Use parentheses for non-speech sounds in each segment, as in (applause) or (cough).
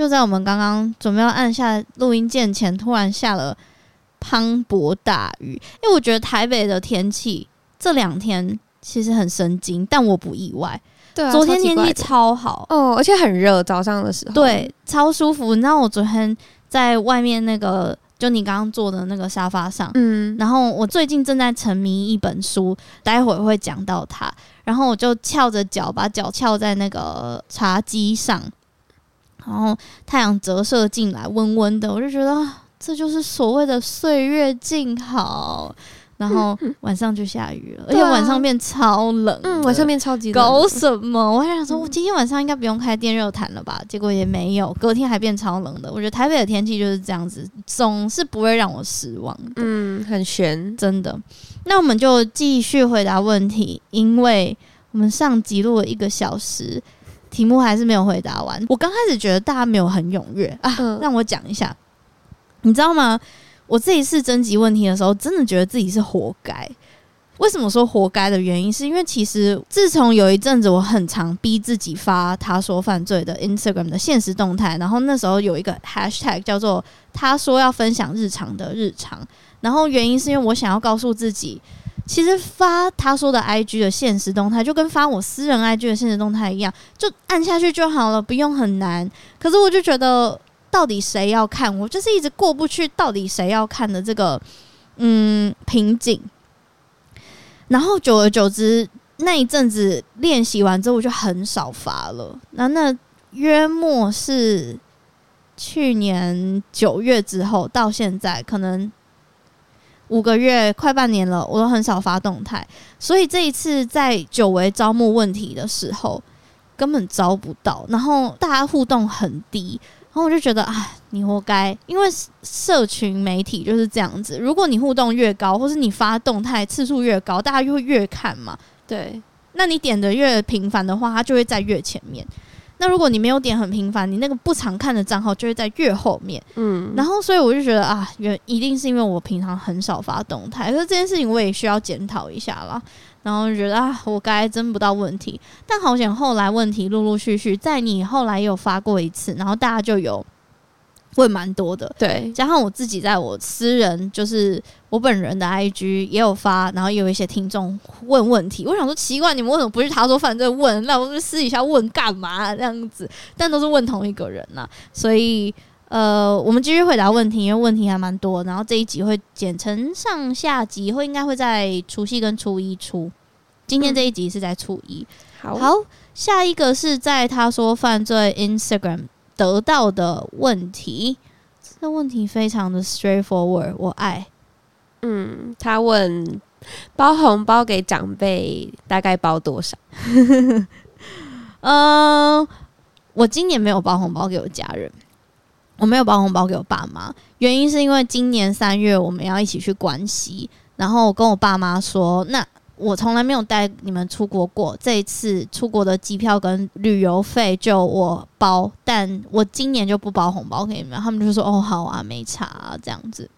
就在我们刚刚准备要按下录音键前，突然下了磅礴大雨。因为我觉得台北的天气这两天其实很神经，但我不意外。对啊，昨天天气超好哦，而且很热，早上的时候对，超舒服。你知道我昨天在外面那个，就你刚刚坐的那个沙发上，嗯，然后我最近正在沉迷一本书，待会儿会讲到它。然后我就翘着脚，把脚翘在那个茶几上。然后太阳折射进来，温温的，我就觉得这就是所谓的岁月静好。然后晚上就下雨了，嗯、而且晚上变超冷，嗯，晚上变超级冷。搞什么？我还想说，我今天晚上应该不用开电热毯了吧？结果也没有，隔天还变超冷的。我觉得台北的天气就是这样子，总是不会让我失望的。嗯，很悬，真的。那我们就继续回答问题，因为我们上集录了一个小时。题目还是没有回答完。我刚开始觉得大家没有很踊跃啊，嗯、让我讲一下，你知道吗？我这一次征集问题的时候，真的觉得自己是活该。为什么说活该的原因，是因为其实自从有一阵子，我很常逼自己发他说犯罪的 Instagram 的现实动态，然后那时候有一个 Hashtag 叫做他说要分享日常的日常，然后原因是因为我想要告诉自己。其实发他说的 IG 的现实动态，就跟发我私人 IG 的现实动态一样，就按下去就好了，不用很难。可是我就觉得，到底谁要看？我就是一直过不去，到底谁要看的这个嗯瓶颈。然后久而久之，那一阵子练习完之后，我就很少发了。那那约莫是去年九月之后到现在，可能。五个月快半年了，我都很少发动态，所以这一次在久违招募问题的时候，根本招不到，然后大家互动很低，然后我就觉得啊，你活该，因为社群媒体就是这样子，如果你互动越高，或是你发动态次数越高，大家就会越看嘛，对，那你点的越频繁的话，它就会在越前面。那如果你没有点很频繁，你那个不常看的账号就会在越后面。嗯，然后所以我就觉得啊，原一定是因为我平常很少发动态，可是这件事情我也需要检讨一下啦。然后就觉得啊，我该真不到问题，但好险后来问题陆陆续续，在你后来有发过一次，然后大家就有。问蛮多的，对，加上我自己在我私人，就是我本人的 IG 也有发，然后也有一些听众问问题，我想说奇怪，你们为什么不是他说犯罪问，那我们私底下问干嘛这样子？但都是问同一个人呐，所以呃，我们继续回答问题，因为问题还蛮多，然后这一集会剪成上下集，会应该会在除夕跟初一出，今天这一集是在初一，嗯、好，好，下一个是在他说犯罪 Instagram。得到的问题，这个问题非常的 straightforward，我爱。嗯，他问包红包给长辈大概包多少？嗯、(laughs) 呃，我今年没有包红包给我家人，我没有包红包给我爸妈，原因是因为今年三月我们要一起去关西，然后我跟我爸妈说，那我从来没有带你们出国过，这一次出国的机票跟旅游费就我包，但我今年就不包红包给你们。他们就说：“哦，好啊，没差啊，这样子。”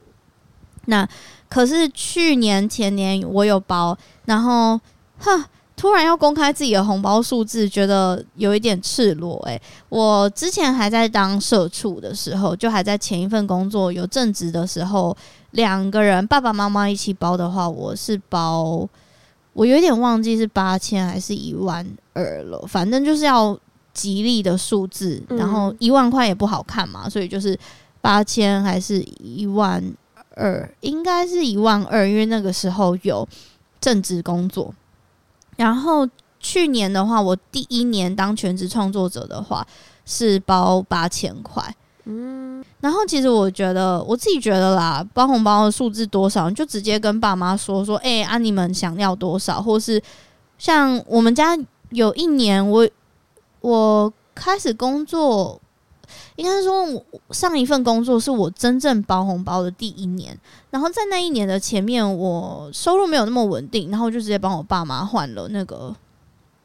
那可是去年前年我有包，然后哼。突然要公开自己的红包数字，觉得有一点赤裸诶、我之前还在当社畜的时候，就还在前一份工作有正职的时候，两个人爸爸妈妈一起包的话，我是包，我有点忘记是八千还是一万二了，反正就是要吉利的数字，然后一万块也不好看嘛，所以就是八千还是一万二，应该是一万二，因为那个时候有正职工作。然后去年的话，我第一年当全职创作者的话是包八千块，嗯，然后其实我觉得我自己觉得啦，包红包的数字多少，就直接跟爸妈说说，哎、欸，啊你们想要多少，或是像我们家有一年我我开始工作。应该说，上一份工作是我真正包红包的第一年。然后在那一年的前面，我收入没有那么稳定，然后就直接帮我爸妈换了那个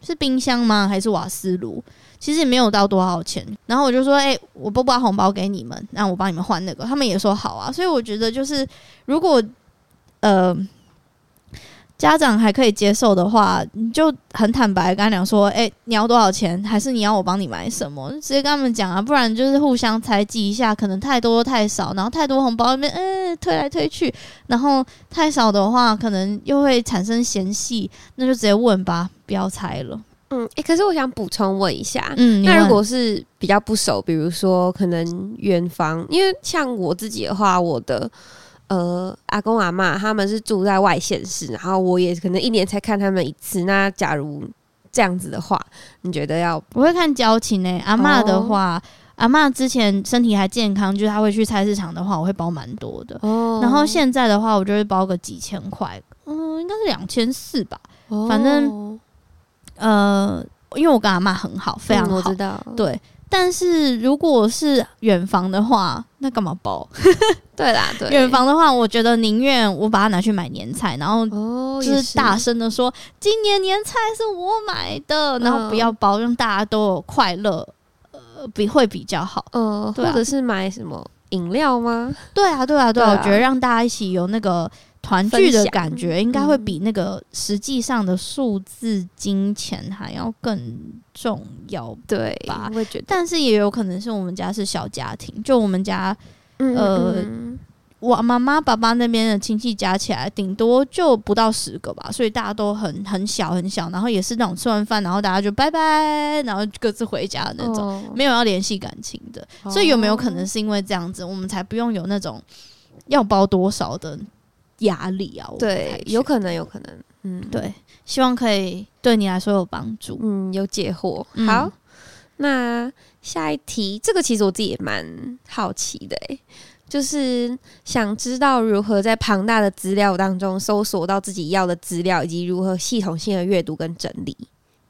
是冰箱吗？还是瓦斯炉？其实也没有到多少钱。然后我就说：“哎、我不包红包给你们，让我帮你们换那个。”他们也说好啊。所以我觉得，就是如果呃。家长还可以接受的话，你就很坦白跟他讲说：“哎、你要多少钱？还是你要我帮你买什么？”直接跟他们讲啊，不然就是互相猜忌一下，可能太多太少，然后太多红包那边，嗯、推来推去，然后太少的话，可能又会产生嫌隙，那就直接问吧，不要猜了。嗯，哎、欸，可是我想补充问一下，嗯，那如果是比较不熟，比如说可能远方，因为像我自己的话，我的。呃，阿公阿妈他们是住在外县市，然后我也可能一年才看他们一次。那假如这样子的话，你觉得要？我会看交情呢、欸。阿嬷的话，哦、阿嬷之前身体还健康，就是她会去菜市场的话，我会包蛮多的。哦。然后现在的话，我就会包个几千块，嗯，应该是两千四吧。哦。反正，呃，因为我跟阿妈很好，非常好，嗯、我知道。对。但是如果是远房的话，那干嘛包？(laughs) (laughs) 对啦，对远房的话，我觉得宁愿我把它拿去买年菜，然后就是大声的说、哦、今年年菜是我买的，然后不要包，让大家都有快乐，呃，比会比较好。呃，或者是买什么饮料吗？对啊，对啊，对啊，我觉得让大家一起有那个。团聚的感觉应该会比那个实际上的数字金钱还要更重要，对吧？我觉得，但是也有可能是我们家是小家庭，就我们家，呃，我妈妈、爸爸那边的亲戚加起来顶多就不到十个吧，所以大家都很很小很小，然后也是那种吃完饭然后大家就拜拜，然后各自回家的那种，没有要联系感情的。所以有没有可能是因为这样子，我们才不用有那种要包多少的？压力啊，对，有可能，有可能，嗯，对，希望可以对你来说有帮助，嗯，有解惑。嗯、好，那下一题，这个其实我自己也蛮好奇的，诶，就是想知道如何在庞大的资料当中搜索到自己要的资料，以及如何系统性的阅读跟整理，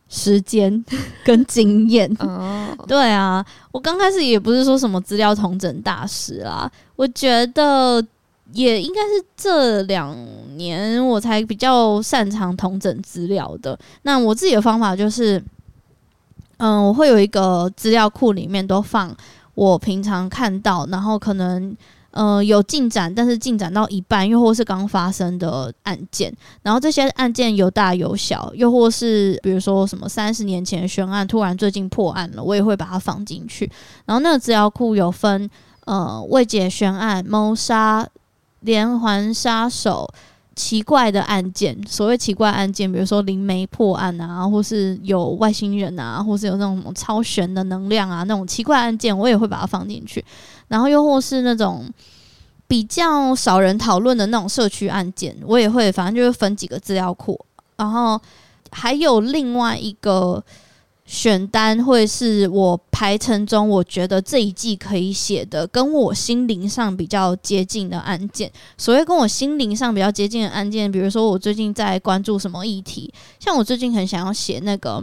时间跟经验。哦，(laughs) 对啊，我刚开始也不是说什么资料统整大师啊，我觉得。也应该是这两年我才比较擅长同整资料的。那我自己的方法就是，嗯，我会有一个资料库，里面都放我平常看到，然后可能呃有进展，但是进展到一半，又或是刚发生的案件。然后这些案件有大有小，又或是比如说什么三十年前的悬案，突然最近破案了，我也会把它放进去。然后那个资料库有分呃未解悬案、谋杀。连环杀手、奇怪的案件，所谓奇怪案件，比如说灵媒破案啊，或是有外星人啊，或是有那种超玄的能量啊，那种奇怪案件，我也会把它放进去。然后又或是那种比较少人讨论的那种社区案件，我也会，反正就是分几个资料库。然后还有另外一个。选单会是我排程中，我觉得这一季可以写的，跟我心灵上比较接近的案件。所谓跟我心灵上比较接近的案件，比如说我最近在关注什么议题，像我最近很想要写那个，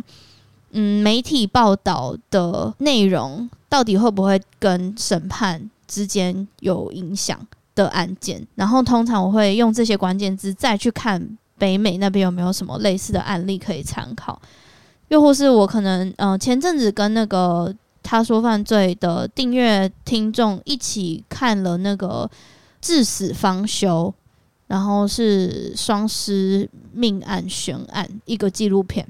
嗯，媒体报道的内容到底会不会跟审判之间有影响的案件，然后通常我会用这些关键字再去看北美那边有没有什么类似的案例可以参考，又或是我可能呃前阵子跟那个他说犯罪的订阅听众一起看了那个至死方休，然后是双尸命案悬案一个纪录片。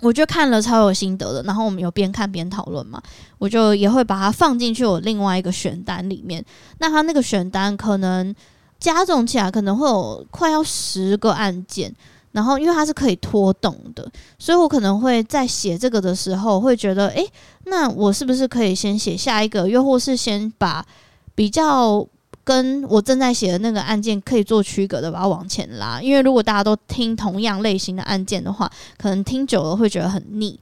我就看了超有心得的，然后我们有边看边讨论嘛，我就也会把它放进去我另外一个选单里面。那他那个选单可能加总起来可能会有快要十个案件，然后因为它是可以拖动的，所以我可能会在写这个的时候会觉得，诶，那我是不是可以先写下一个，又或是先把比较。跟我正在写的那个案件可以做区隔的，把它往前拉。因为如果大家都听同样类型的案件的话，可能听久了会觉得很腻。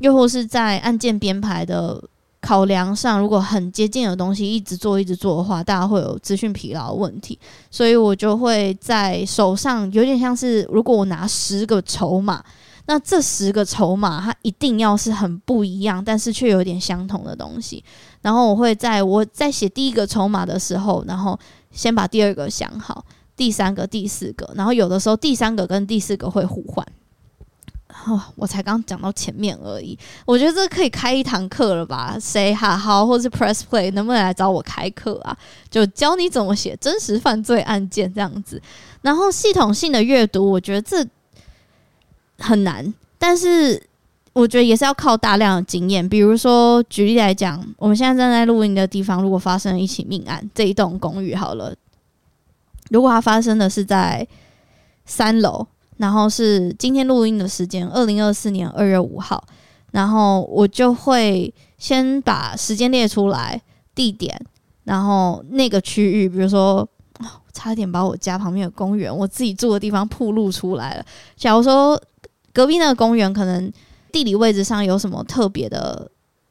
又或是在案件编排的考量上，如果很接近的东西一直做一直做的话，大家会有资讯疲劳的问题。所以我就会在手上有点像是，如果我拿十个筹码。那这十个筹码，它一定要是很不一样，但是却有点相同的东西。然后我会在我在写第一个筹码的时候，然后先把第二个想好，第三个、第四个，然后有的时候第三个跟第四个会互换。哦，我才刚讲到前面而已，我觉得这可以开一堂课了吧？谁哈好，或是 Press Play 能不能来找我开课啊？就教你怎么写真实犯罪案件这样子。然后系统性的阅读，我觉得这。很难，但是我觉得也是要靠大量的经验。比如说，举例来讲，我们现在站在录音的地方，如果发生了一起命案，这一栋公寓好了，如果它发生的是在三楼，然后是今天录音的时间，二零二四年二月五号，然后我就会先把时间列出来，地点，然后那个区域，比如说，差点把我家旁边的公园，我自己住的地方铺露出来了。假如说。隔壁那个公园可能地理位置上有什么特别的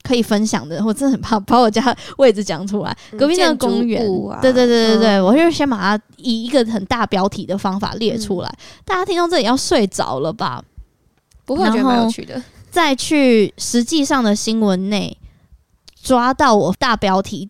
可以分享的，我真的很怕把我家位置讲出来。隔壁那个公园，啊、对对对对对，嗯、我就先把它以一个很大标题的方法列出来。嗯、大家听到这里要睡着了吧？不会觉得蛮有趣的。再去实际上的新闻内抓到我大标题，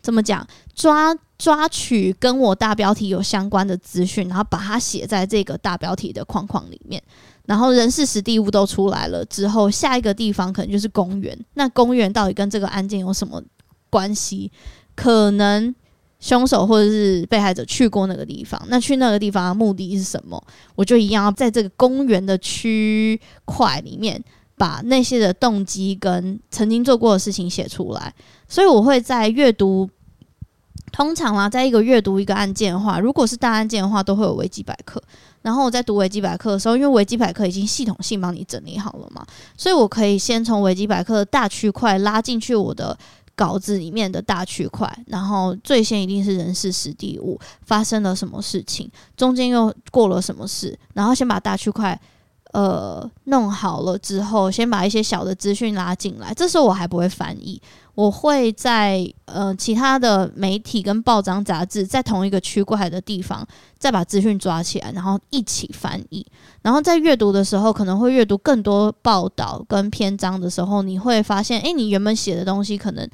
怎么讲？抓抓取跟我大标题有相关的资讯，然后把它写在这个大标题的框框里面。然后人事时地物都出来了之后，下一个地方可能就是公园。那公园到底跟这个案件有什么关系？可能凶手或者是被害者去过那个地方。那去那个地方的目的是什么？我就一样要在这个公园的区块里面，把那些的动机跟曾经做过的事情写出来。所以我会在阅读。通常啦，在一个阅读一个案件的话，如果是大案件的话，都会有维基百科。然后我在读维基百科的时候，因为维基百科已经系统性帮你整理好了嘛，所以我可以先从维基百科的大区块拉进去我的稿子里面的大区块，然后最先一定是人事时地物发生了什么事情，中间又过了什么事，然后先把大区块呃弄好了之后，先把一些小的资讯拉进来。这时候我还不会翻译。我会在呃其他的媒体跟报章杂志在同一个区块的地方，再把资讯抓起来，然后一起翻译。然后在阅读的时候，可能会阅读更多报道跟篇章的时候，你会发现，诶，你原本写的东西可能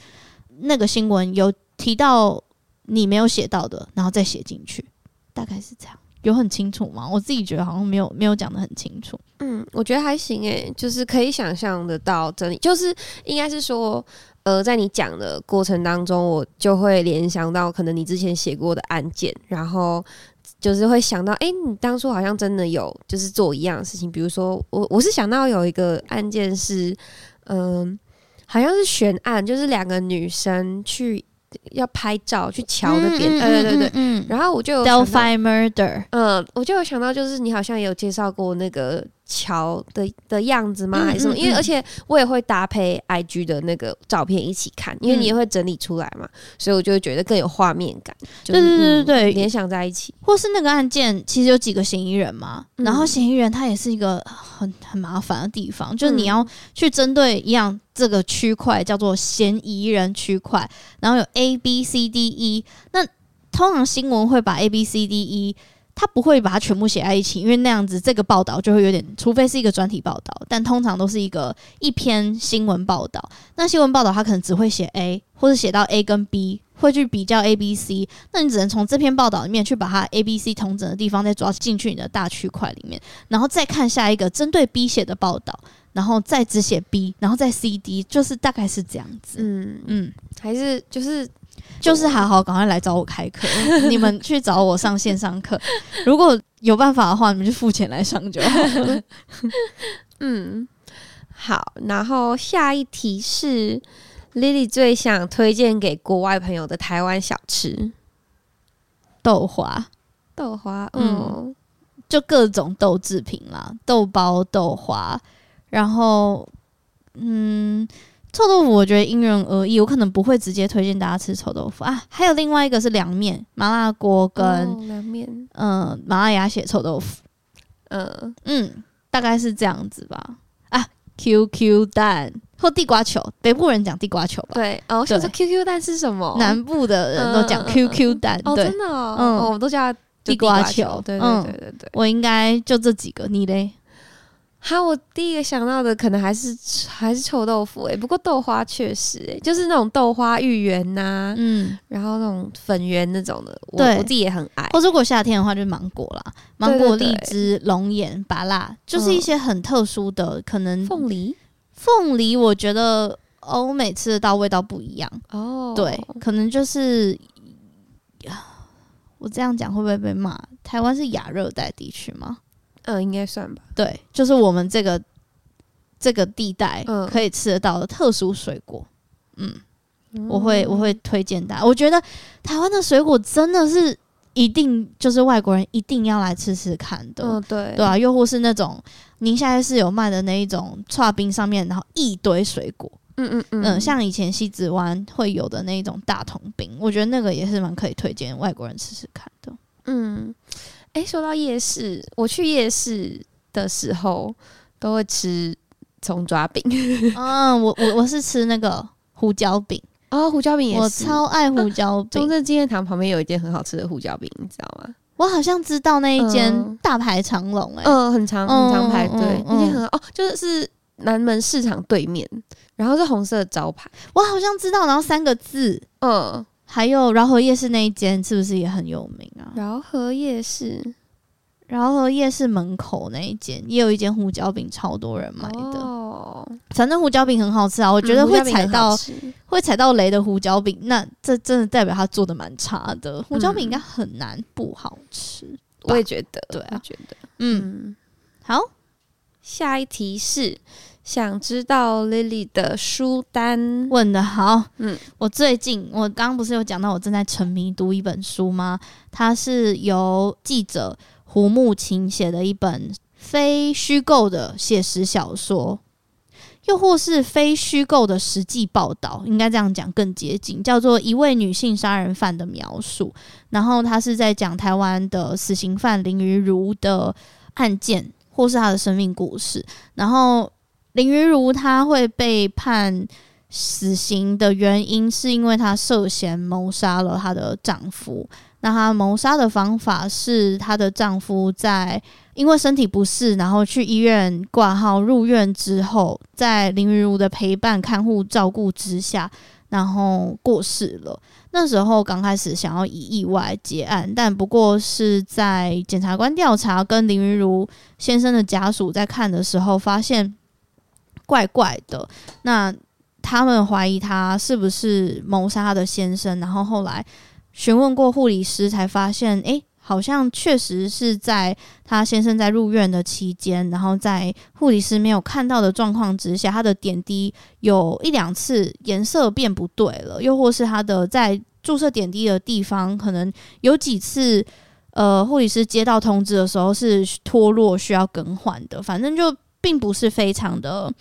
那个新闻有提到你没有写到的，然后再写进去，大概是这样。有很清楚吗？我自己觉得好像没有没有讲得很清楚。嗯，我觉得还行诶，就是可以想象得到这里，就是应该是说。呃，在你讲的过程当中，我就会联想到可能你之前写过的案件，然后就是会想到，哎、欸，你当初好像真的有就是做一样的事情，比如说我我是想到有一个案件是，嗯、呃，好像是悬案，就是两个女生去要拍照去桥那边，对、嗯嗯嗯嗯、对对然后我就有 Delphi Murder，嗯，我就有想到，就是你好像也有介绍过那个。桥的的样子吗？还是什么？因为而且我也会搭配 IG 的那个照片一起看，因为你也会整理出来嘛，所以我就会觉得更有画面感。对对对对，联想在一起。或是那个案件其实有几个嫌疑人嘛，然后嫌疑人他也是一个很很麻烦的地方，就是你要去针对一样这个区块叫做嫌疑人区块，然后有 A B C D E，那通常新闻会把 A B C D E。他不会把它全部写在一起，因为那样子这个报道就会有点，除非是一个专题报道，但通常都是一个一篇新闻报道。那新闻报道他可能只会写 A，或者写到 A 跟 B，会去比较 A、B、C。那你只能从这篇报道里面去把它 A、B、C 同整的地方再抓进去你的大区块里面，然后再看下一个针对 B 写的报道，然后再只写 B，然后再 C、D，就是大概是这样子。嗯嗯，还是就是。就是好好赶快来找我开课，(laughs) 你们去找我上线上课。如果有办法的话，你们就付钱来上就好了。(laughs) 嗯，好。然后下一题是 Lily 最想推荐给国外朋友的台湾小吃，豆花，豆花，嗯，就各种豆制品啦，豆包、豆花，然后，嗯。臭豆腐我觉得因人而异，我可能不会直接推荐大家吃臭豆腐啊。还有另外一个是凉面、麻辣锅跟凉面，嗯、呃，麻辣鸭血臭豆腐，嗯、呃、嗯，大概是这样子吧。啊，QQ 蛋或地瓜球，北部人讲地瓜球吧？对，哦，我想说 QQ 蛋是什么？南部的人都讲 QQ 蛋，哦，真的，嗯，我们都叫地瓜球。对对对对对，我应该就这几个，你嘞？好，我第一个想到的可能还是还是臭豆腐诶、欸，不过豆花确实诶、欸，就是那种豆花芋圆呐，嗯，然后那种粉圆那种的，我我自己也很爱。或如果夏天的话，就是芒果啦，芒果、荔枝、龙眼、芭乐，就是一些很特殊的，可能凤梨。凤梨，我觉得欧美吃得到味道不一样哦。对，可能就是，我这样讲会不会被骂？台湾是亚热带地区吗？嗯，应该算吧。对，就是我们这个这个地带可以吃得到的特殊水果。嗯，嗯，我会我会推荐大家。我觉得台湾的水果真的是一定就是外国人一定要来吃吃看的。嗯，对，对啊，又或是那种宁夏是有卖的那一种剉冰上面，然后一堆水果。嗯嗯嗯，嗯，像以前西子湾会有的那一种大桶冰，我觉得那个也是蛮可以推荐外国人吃吃看的。嗯。哎，说到夜市，我去夜市的时候都会吃葱抓饼。(laughs) 嗯，我我我是吃那个胡椒饼哦，胡椒饼也是，我超爱胡椒饼。啊、(laughs) 中正纪念堂旁边有一间很好吃的胡椒饼，你知道吗？我好像知道那一间大排长龙，哎，嗯，很长很长排队，嗯嗯嗯、那间很好哦，就是南门市场对面，然后是红色的招牌，我好像知道，然后三个字，嗯。还有饶河夜市那一间是不是也很有名啊？饶河夜市，饶河夜市门口那一间也有一间胡椒饼，超多人买的。哦，反正胡椒饼很好吃啊，我觉得会踩到、嗯、会踩到雷的胡椒饼，那这真的代表他做的蛮差的。胡椒饼应该很难不好吃，我也觉得。对啊，觉得。嗯，好，下一题是。想知道 Lily 的书单？问的好。嗯，我最近我刚刚不是有讲到我正在沉迷读一本书吗？它是由记者胡慕琴写的一本非虚构的写实小说，又或是非虚构的实际报道，应该这样讲更接近，叫做一位女性杀人犯的描述。然后他是在讲台湾的死刑犯林于如的案件，或是他的生命故事。然后。林云如她会被判死刑的原因，是因为她涉嫌谋杀了她的丈夫。那她谋杀的方法是，她的丈夫在因为身体不适，然后去医院挂号入院之后，在林云如的陪伴、看护、照顾之下，然后过世了。那时候刚开始想要以意外结案，但不过是在检察官调查跟林云如先生的家属在看的时候，发现。怪怪的，那他们怀疑他是不是谋杀他的先生，然后后来询问过护理师，才发现，诶，好像确实是在他先生在入院的期间，然后在护理师没有看到的状况之下，他的点滴有一两次颜色变不对了，又或是他的在注射点滴的地方，可能有几次，呃，护理师接到通知的时候是脱落需要更换的，反正就。并不是非常的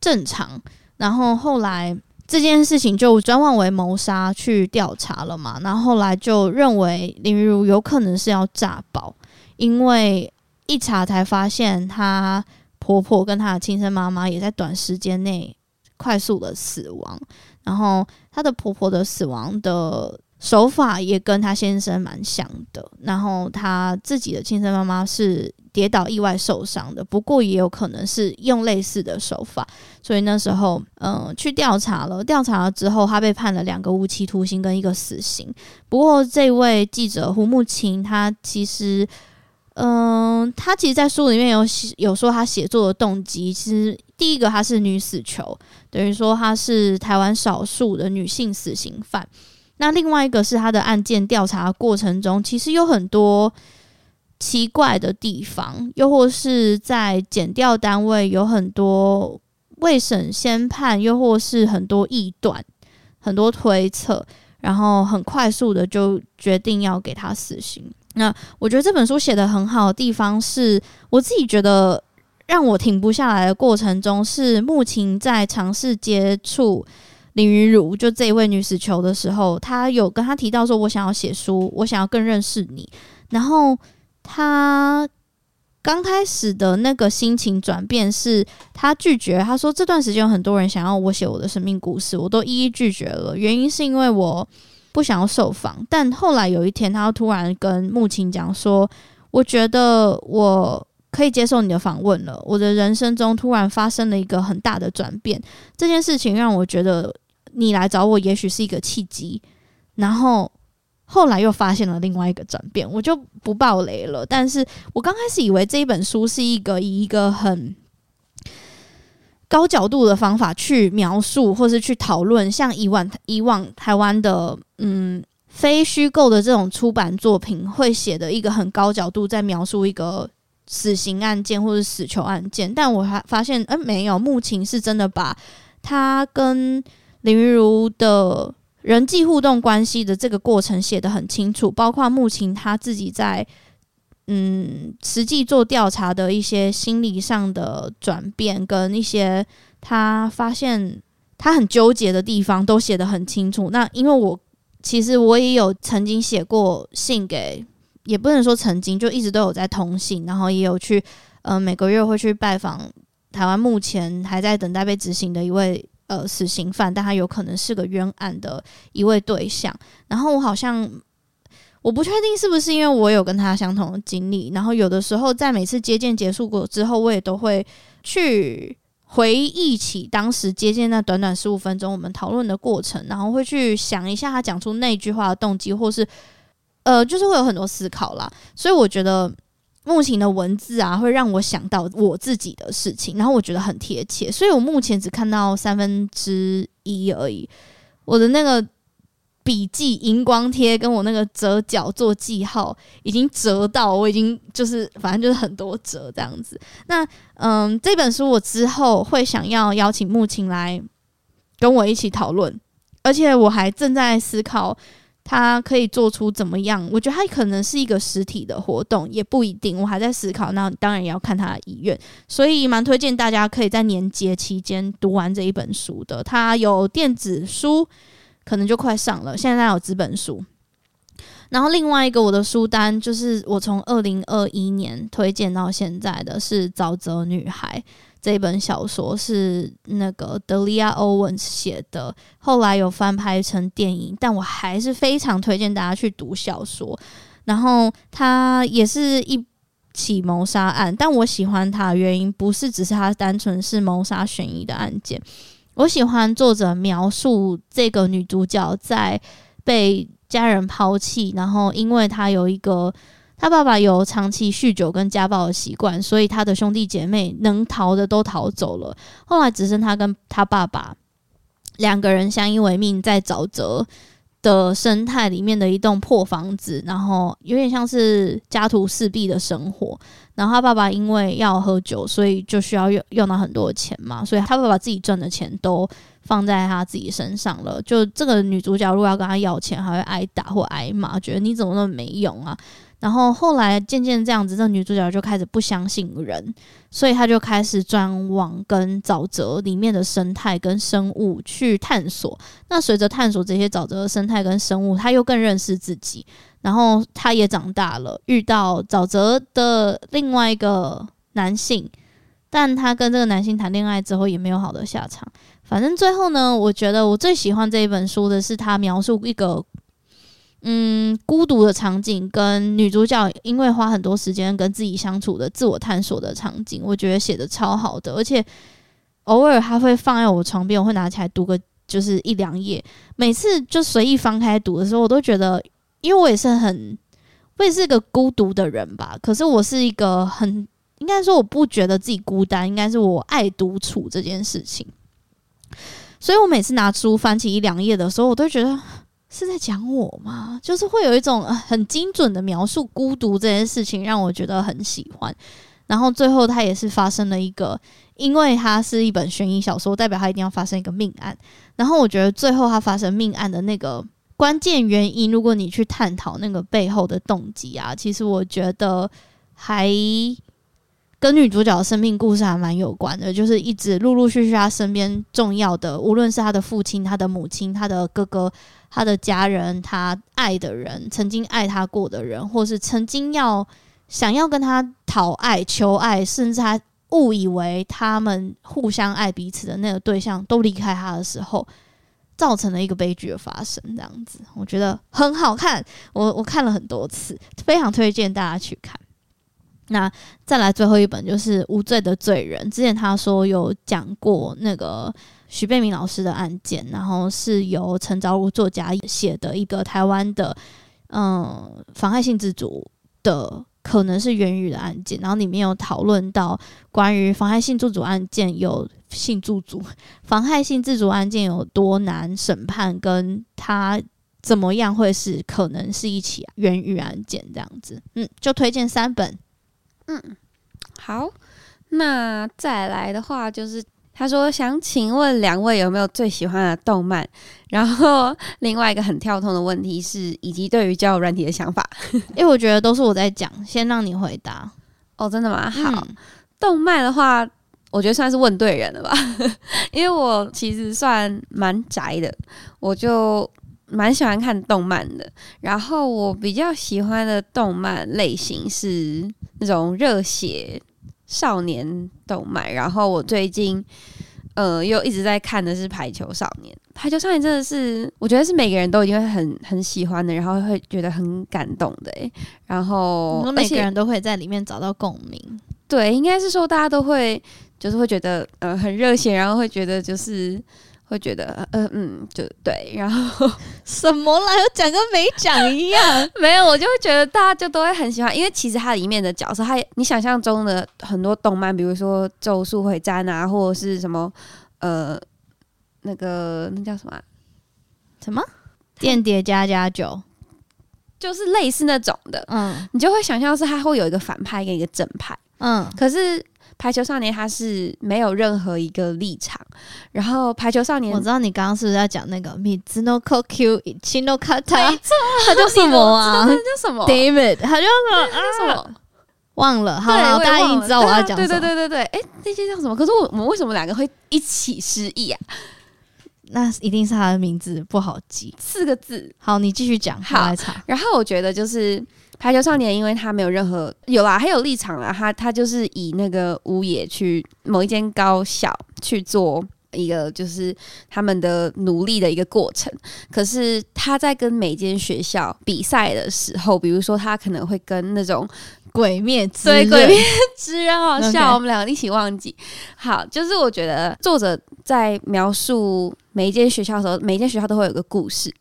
正常，然后后来这件事情就转往为谋杀去调查了嘛，然后后来就认为林如有可能是要诈保，因为一查才发现她婆婆跟她的亲生妈妈也在短时间内快速的死亡，然后她的婆婆的死亡的手法也跟他先生蛮像的，然后他自己的亲生妈妈是跌倒意外受伤的，不过也有可能是用类似的手法，所以那时候嗯、去调查了，调查了之后他被判了两个无期徒刑跟一个死刑。不过这位记者胡慕琴他其实嗯、他其实，在书里面有写有说他写作的动机，其实第一个他是女死囚，等于说他是台湾少数的女性死刑犯。那另外一个是他的案件调查过程中，其实有很多奇怪的地方，又或是在减掉单位有很多未审先判，又或是很多臆断、很多推测，然后很快速的就决定要给他死刑。那我觉得这本书写得很好的地方是，我自己觉得让我停不下来的过程中，是慕情在尝试接触。林云如就这一位女死囚的时候，她有跟他提到说：“我想要写书，我想要更认识你。”然后他刚开始的那个心情转变是，他拒绝。他说：“这段时间有很多人想要我写我的生命故事，我都一一拒绝了。原因是因为我不想要受访。”但后来有一天，他突然跟木青讲说：“我觉得我。”可以接受你的访问了。我的人生中突然发生了一个很大的转变，这件事情让我觉得你来找我也许是一个契机。然后后来又发现了另外一个转变，我就不爆雷了。但是我刚开始以为这一本书是一个以一个很高角度的方法去描述，或是去讨论，像以往以往台湾的嗯非虚构的这种出版作品会写的一个很高角度在描述一个。死刑案件或者死囚案件，但我还发现，嗯、没有，慕情是真的把他跟林云如的人际互动关系的这个过程写得很清楚，包括慕情他自己在嗯实际做调查的一些心理上的转变，跟一些他发现他很纠结的地方，都写得很清楚。那因为我其实我也有曾经写过信给。也不能说曾经就一直都有在通信，然后也有去，呃，每个月会去拜访台湾目前还在等待被执行的一位呃死刑犯，但他有可能是个冤案的一位对象。然后我好像我不确定是不是因为我有跟他相同的经历，然后有的时候在每次接见结束过之后，我也都会去回忆起当时接见那短短十五分钟我们讨论的过程，然后会去想一下他讲出那句话的动机，或是。呃，就是会有很多思考啦，所以我觉得慕情的文字啊，会让我想到我自己的事情，然后我觉得很贴切，所以我目前只看到三分之一而已。我的那个笔记荧光贴跟我那个折角做记号已经折到，我已经就是反正就是很多折这样子。那嗯，这本书我之后会想要邀请慕情来跟我一起讨论，而且我还正在思考。他可以做出怎么样？我觉得他可能是一个实体的活动，也不一定。我还在思考，那当然也要看他的意愿。所以蛮推荐大家可以在年节期间读完这一本书的。它有电子书，可能就快上了。现在有纸本书。然后另外一个我的书单，就是我从二零二一年推荐到现在的是《沼泽女孩》。这本小说是那个德利亚·欧文写的，后来有翻拍成电影，但我还是非常推荐大家去读小说。然后它也是一起谋杀案，但我喜欢它的原因不是只是它单纯是谋杀悬疑的案件，我喜欢作者描述这个女主角在被家人抛弃，然后因为她有一个。他爸爸有长期酗酒跟家暴的习惯，所以他的兄弟姐妹能逃的都逃走了。后来只剩他跟他爸爸两个人相依为命，在沼泽的生态里面的一栋破房子，然后有点像是家徒四壁的生活。然后他爸爸因为要喝酒，所以就需要用用到很多钱嘛，所以他爸爸自己赚的钱都放在他自己身上了。就这个女主角如果要跟他要钱，还会挨打或挨骂，觉得你怎么那么没用啊？然后后来渐渐这样子，这女主角就开始不相信人，所以她就开始专往跟沼泽里面的生态跟生物去探索。那随着探索这些沼泽的生态跟生物，她又更认识自己。然后她也长大了，遇到沼泽的另外一个男性，但她跟这个男性谈恋爱之后也没有好的下场。反正最后呢，我觉得我最喜欢这一本书的是她描述一个。嗯孤独的场景，跟女主角因为花很多时间跟自己相处的自我探索的场景，我觉得写的超好的，而且偶尔他会放在我床边，我会拿起来读个就是一两页，每次就随意翻开读的时候，我都觉得，因为我也是很，我也是个孤独的人吧，可是我是一个很。应该说，我不觉得自己孤单，应该是我爱独处这件事情。所以我每次拿书翻起一两页的时候，我都觉得是在讲我吗？就是会有一种很精准的描述孤独这件事情，让我觉得很喜欢。然后最后，它也是发生了一个，因为它是一本悬疑小说，代表它一定要发生一个命案。然后我觉得最后它发生命案的那个关键原因，如果你去探讨那个背后的动机啊，其实我觉得还。跟女主角的生命故事还蛮有关的，就是一直陆陆续续她身边重要的，无论是她的父亲、她的母亲、她的哥哥、他的家人、他爱的人、曾经爱他过的人，或是曾经要想要跟他讨爱、求爱，甚至他误以为他们互相爱彼此的那个对象都离开他的时候，造成了一个悲剧的发生。这样子，我觉得很好看，我我看了很多次，非常推荐大家去看。那再来最后一本就是《无罪的罪人》。之前他说有讲过那个徐贝明老师的案件，然后是由陈昭如作家写的一个台湾的嗯妨害性自主的可能是源于的案件，然后里面有讨论到关于妨害性自主案件有性自主妨害性自主案件有多难审判，跟他怎么样会是可能是一起冤狱案件这样子。嗯，就推荐三本。嗯，好，那再来的话就是他说想请问两位有没有最喜欢的动漫？(laughs) 然后另外一个很跳通的问题是，以及对于交友软体的想法。(laughs) 因为我觉得都是我在讲，先让你回答。哦，真的吗？好，嗯、动漫的话，我觉得算是问对人了吧，(laughs) 因为我其实算蛮宅的，我就。蛮喜欢看动漫的，然后我比较喜欢的动漫类型是那种热血少年动漫。然后我最近呃又一直在看的是《排球少年》。《排球少年》真的是我觉得是每个人都一定会很很喜欢的，然后会觉得很感动的。然后每个人都会在里面找到共鸣。对，应该是说大家都会就是会觉得呃很热血，然后会觉得就是。会觉得，呃，嗯，就对，然后 (laughs) 什么啦，又讲跟没讲一样，(laughs) 没有，我就会觉得大家就都会很喜欢，因为其实它里面的角色，它你想象中的很多动漫，比如说《咒术回战》啊，或者是什么，呃，那个那叫什么、啊？什么？间谍加加酒，就是类似那种的，嗯，你就会想象是它会有一个反派跟一个正派，嗯，可是。排球少年他是没有任何一个立场，然后排球少年，我知道你刚刚是不是在讲那个 Mizuno Kokyu Ichino Kata，没错，(laughs) 他叫什么啊？他叫什么？David，他叫什么？什么忘了，好，大家已经知道我要讲什么。对对对对对，哎，那些叫什么？可是我我们为什么两个会一起失忆啊？那一定是他的名字不好记，四个字。好，你继续讲。好，然后我觉得就是。排球少年，因为他没有任何有啦，他有立场啦。他他就是以那个屋野去某一间高校去做一个，就是他们的努力的一个过程。可是他在跟每间学校比赛的时候，比如说他可能会跟那种鬼灭之刃，对，鬼灭之刃好笑，Okay. 我们两个一起忘记。好，就是我觉得作者在描述每一间学校的时候，每一间学校都会有个故事。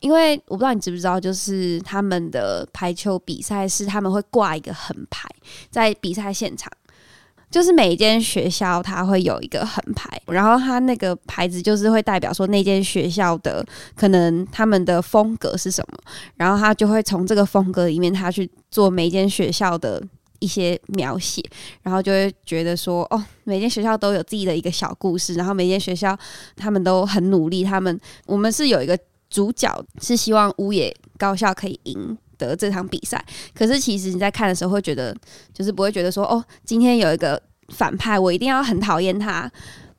因为我不知道你知不知道，就是他们的排球比赛是他们会挂一个横排在比赛现场，就是每一间学校它会有一个横牌，然后它那个牌子就是会代表说那间学校的可能他们的风格是什么，然后他就会从这个风格里面他去做每一间学校的一些描写，然后就会觉得说哦，每间学校都有自己的一个小故事，然后每间学校他们都很努力，他们我们是有一个。主角是希望乌野高校可以赢得这场比赛，可是其实你在看的时候会觉得，就是不会觉得说，哦，今天有一个反派，我一定要很讨厌他，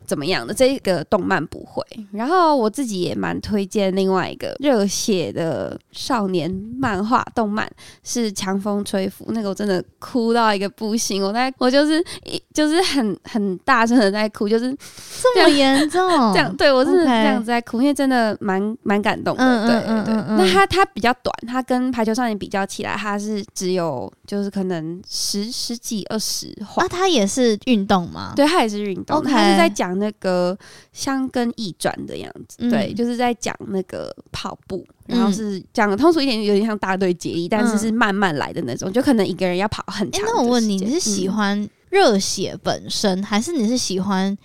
怎么样的，这个动漫不会。然后我自己也蛮推荐另外一个热血的少年漫画动漫，是《强风吹拂》，那个我真的哭到一个不行，我在我就是一就是很很大声的在哭，就是这么严重，这样对我是这样子在哭，因为真的蛮蛮感动的。嗯、对对对，那它它比较短，它跟《排球少年》比较起来，它是只有就是可能十十几二十话。那它也是运动吗？对，它也是运动，它 Okay 是在讲。那个香根易转的样子，嗯、对，就是在讲那个跑步，然后是讲的通俗一点，有点像大队接力，嗯、但是是慢慢来的那种，就可能一个人要跑很长。欸。那我问你，你是喜欢热血本身，嗯、还是你是喜欢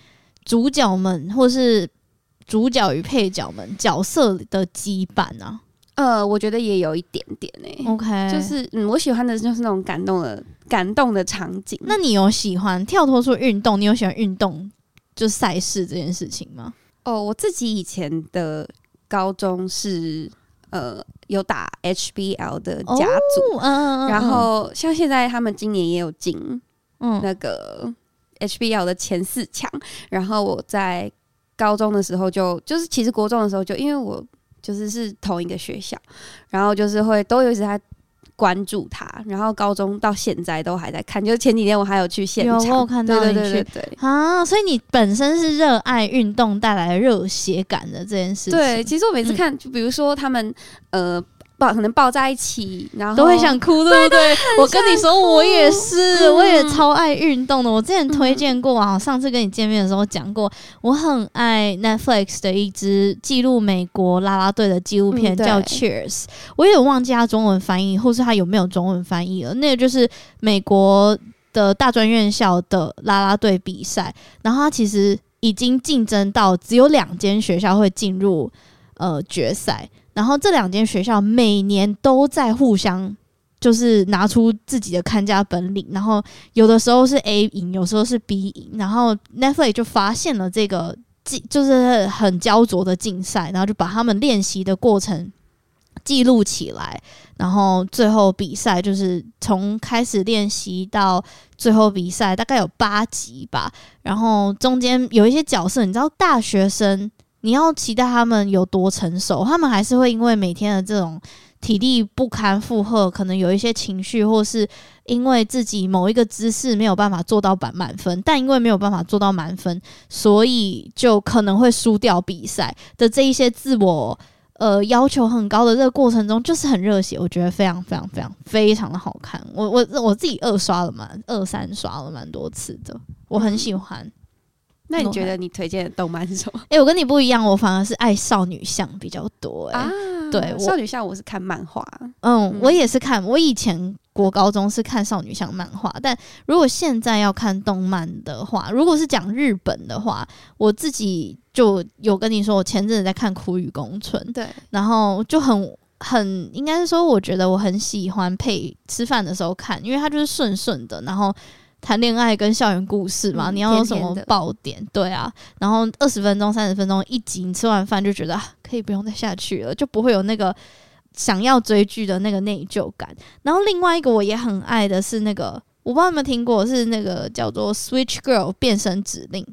主角们，或是主角与配角们角色的羁绊呢？呃，我觉得也有一点点诶、欸。OK，就是嗯，我喜欢的就是那种感动的感动的场景。那你有喜欢跳脱出运动？你有喜欢运动？就赛事这件事情吗？哦，我自己以前的高中是呃有打 HBL 的甲组，嗯，然后像现在他们今年也有进那个 HBL 的前四强。嗯、然后我在高中的时候就就是其实国中的时候就因为我就是是同一个学校，然后就是会都有一直在。关注他，然后高中到现在都还在看。就是前几天我还有去现场，有我有看到你去，对对对对对啊！所以你本身是热爱运动带来热血感的这件事情。对，其实我每次看，嗯、就比如说他们呃。抱可能抱在一起，然后都会想哭，对不对？我跟你说，我也是，我也超爱运动的。我之前推荐过啊，上次跟你见面的时候讲过，我很爱 Netflix 的一支记录美国啦啦队的纪录片，叫 Cheers。我有忘记它中文翻译，或是它有没有中文翻译了。那个就是美国的大专院校的啦啦队比赛，然后它其实已经竞争到只有两间学校会进入呃决赛。然后这两间学校每年都在互相，就是拿出自己的看家本领。然后有的时候是 A 赢，有时候是 B 赢。然后 Netflix 就发现了这个竞，就是很焦灼的竞赛，然后就把他们练习的过程记录起来。然后最后比赛就是从开始练习到最后比赛，大概有八集吧。然后中间有一些角色，你知道，大学生。你要期待他们有多成熟，他们还是会因为每天的这种体力不堪负荷，可能有一些情绪，或是因为自己某一个姿势没有办法做到满满分，但因为没有办法做到满分，所以就可能会输掉比赛的这一些自我呃要求很高的这个过程中，就是很热血，我觉得非常非常非常非常的好看。我我我自己二刷了蛮二三刷了蛮多次的，我很喜欢。那你觉得你推荐的动漫是什么？哎、欸，我跟你不一样，我反而是爱少女向比较多、欸。哎、啊，对，少女向我是看漫画。嗯，嗯我也是看。我以前国高中是看少女向漫画，但如果现在要看动漫的话，如果是讲日本的话，我自己就有跟你说，我前阵子在看《苦与宫村》。对，然后就很很应该是说，我觉得我很喜欢配吃饭的时候看，因为它就是顺顺的，然后。谈恋爱跟校园故事嘛，嗯、你要有什么爆点？甜甜对啊，然后二十分钟、三十分钟一集，你吃完饭就觉得、啊、可以不用再下去了，就不会有那个想要追剧的那个内疚感。然后另外一个我也很爱的是那个，我不知道有没有听过，是那个叫做《Switch Girl》变身指令。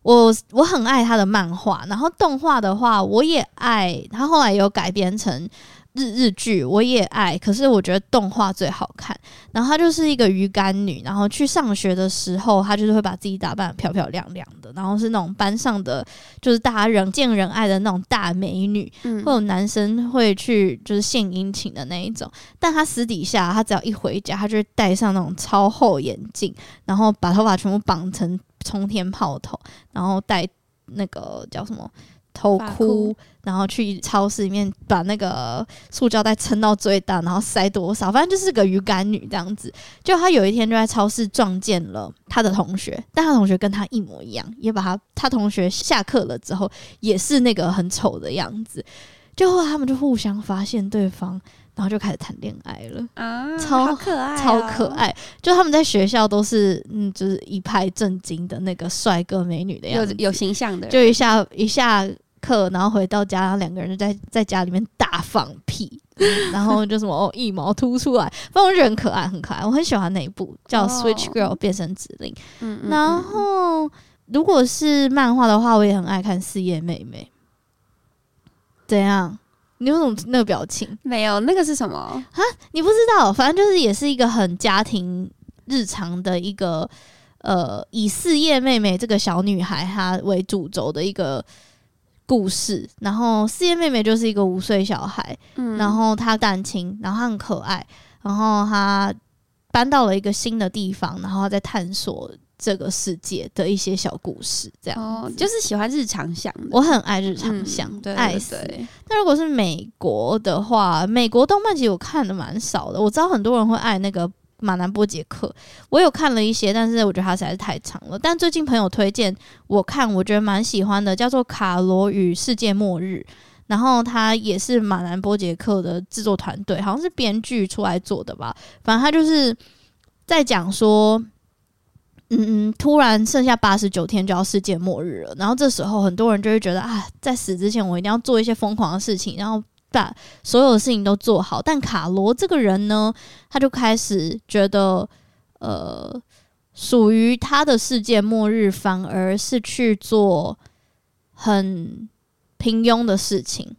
我我很爱他的漫画，然后动画的话我也爱，他后来有改编成。日日剧我也爱，可是我觉得动画最好看。然后她就是一个鱼干女，然后去上学的时候，她就是会把自己打扮得漂漂亮亮的，然后是那种班上的就是大家人见人爱的那种大美女，嗯、会有男生会去就是献殷勤的那一种。但她私底下，她只要一回家，她就会戴上那种超厚眼镜，然后把头发全部绑成冲天炮头，然后戴那个叫什么？偷哭，然后去超市里面把那个塑胶袋撑到最大，然后塞多少，反正就是个鱼干女这样子。就他有一天就在超市撞见了他的同学，但他同学跟她一模一样，也把他他同学下课了之后也是那个很丑的样子。就后来他们就互相发现对方，然后就开始谈恋爱了啊，超可爱，超可爱。就他们在学校都是嗯，就是一派正经的那个帅哥美女的样子，有有形象的，就一下一下。课，然后回到家，然后两个人就在在家里面大放屁，然后就什么哦，腋毛凸出来，反正我觉得很可爱，很可爱，我很喜欢那一部叫《Switch Girl》变身指令。嗯，然后如果是漫画的话，我也很爱看《四叶妹妹》。怎样？你有种那个表情？没有，那个是什么？啊，你不知道？反正就是也是一个很家庭日常的一个，呃，以四叶妹妹这个小女孩她为主轴的一个故事。然后四叶妹妹就是一个五岁小孩，嗯，然后她单亲，然后她很可爱，然后她搬到了一个新的地方，然后在探索。这个世界的一些小故事，这样、哦、就是喜欢日常向，我很爱日常向，嗯、对，爱死。那如果是美国的话，美国动漫其实我看的蛮少的。我知道很多人会爱那个马南波杰克，我有看了一些，但是我觉得它实在是太长了。但最近朋友推荐我看，我觉得蛮喜欢的，叫做《卡罗与世界末日》，然后他也是马南波杰克的制作团队，好像是编剧出来做的吧。反正他就是在讲说。嗯嗯，突然剩下八十九天就要世界末日了，然后这时候很多人就会觉得啊，在死之前我一定要做一些疯狂的事情，然后把所有的事情都做好。但卡罗这个人呢，他就开始觉得，呃，属于他的世界末日反而是去做很平庸的事情。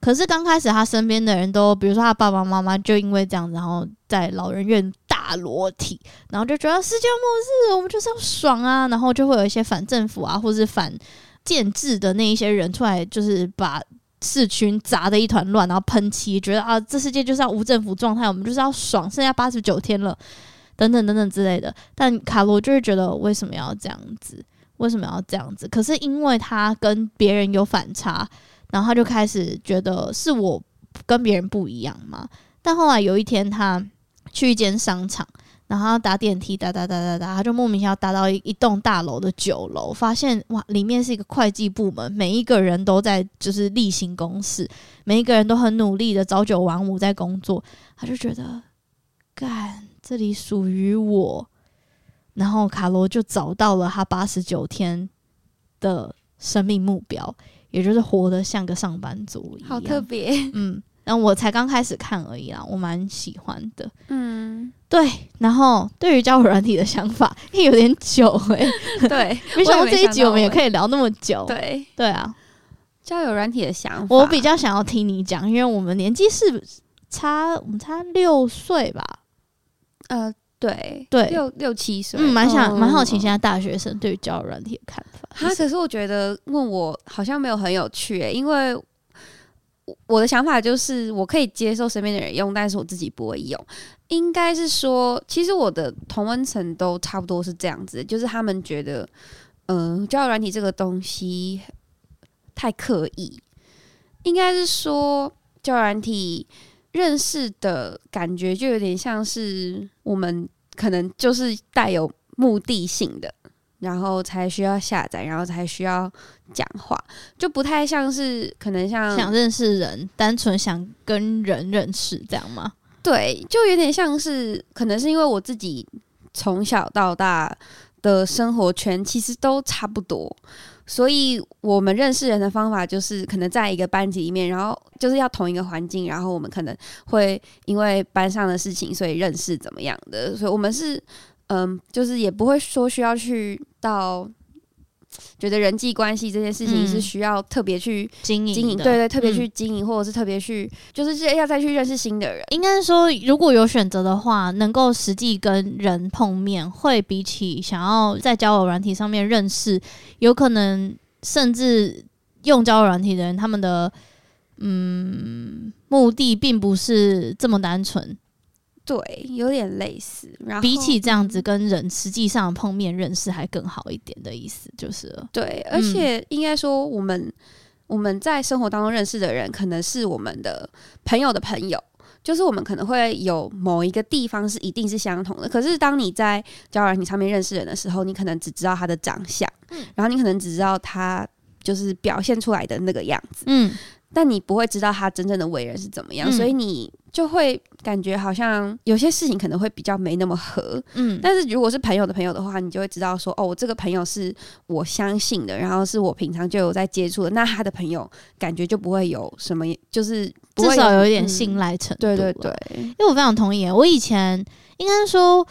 可是刚开始他身边的人都，比如说他爸爸妈妈，就因为这样，然后在老人院。大裸体，然后就觉得世界末日，我们就是要爽啊！然后就会有一些反政府啊，或是反建制的那一些人出来，就是把市区砸的一团乱，然后喷漆，觉得啊，这世界就是要无政府状态，我们就是要爽，剩下八十九天了，等等等等之类的。但卡罗就是觉得为什么要这样子？为什么要这样子？可是因为他跟别人有反差，然后他就开始觉得是我跟别人不一样嘛。但后来有一天他。去一间商场，然后搭电梯，哒哒哒哒哒，他就莫名其妙搭到一一栋大楼的九楼，发现哇，里面是一个会计部门，每一个人都在就是例行公事，每一个人都很努力的朝九晚五在工作，他就觉得，干，这里属于我，然后卡罗就找到了他八十九天的生命目标，也就是活得像个上班族一样，好特别，嗯。然后我才刚开始看而已啦，我蛮喜欢的。嗯，对。然后对于交友软体的想法，有点久诶、欸。对，(laughs) 没想到这一集我们也可以聊那么久。对，对啊。交友软体的想法，我比较想要听你讲，因为我们年纪是差，我们差六岁吧？呃，对，对，六六七岁。嗯，蛮想蛮好奇现在大学生对于交友软体的看法。他可是我觉得问我好像没有很有趣诶、欸，因为。我的想法就是，我可以接受身边的人用，但是我自己不会用。应该是说，其实我的同温层都差不多是这样子，就是他们觉得，嗯、呃，交软体这个东西太刻意。应该是说，交友软体认识的感觉就有点像是我们可能就是带有目的性的。然后才需要下载，然后才需要讲话，就不太像是可能像想认识人，单纯想跟人认识这样吗？对，就有点像是可能是因为我自己从小到大的生活圈其实都差不多，所以我们认识人的方法就是可能在一个班级里面，然后就是要同一个环境，然后我们可能会因为班上的事情，所以认识怎么样的，所以我们是。嗯，就是也不会说需要去到觉得人际关系这件事情是需要特别去经营，经营对对，特别去经营，或者是特别去就是要再去认识新的人。应该说，如果有选择的话，能够实际跟人碰面，会比起想要在交友软体上面认识，有可能甚至用交友软体的人，他们的嗯目的并不是这么单纯。对，有点类似。然后比起这样子跟人实际上碰面认识还更好一点的意思，就是。对，而且应该说，我们、嗯、我们在生活当中认识的人，可能是我们的朋友的朋友，就是我们可能会有某一个地方是一定是相同的。可是当你在交友软体上面认识人的时候，你可能只知道他的长相，嗯、然后你可能只知道他就是表现出来的那个样子，嗯。但你不会知道他真正的为人是怎么样，嗯、所以你就会感觉好像有些事情可能会比较没那么合。嗯，但是如果是朋友的朋友的话，你就会知道说，哦，我这个朋友是我相信的，然后是我平常就有在接触的，那他的朋友感觉就不会有什么，就是至少有一点信赖程度、嗯。对对对，因为我非常同意。我以前应该说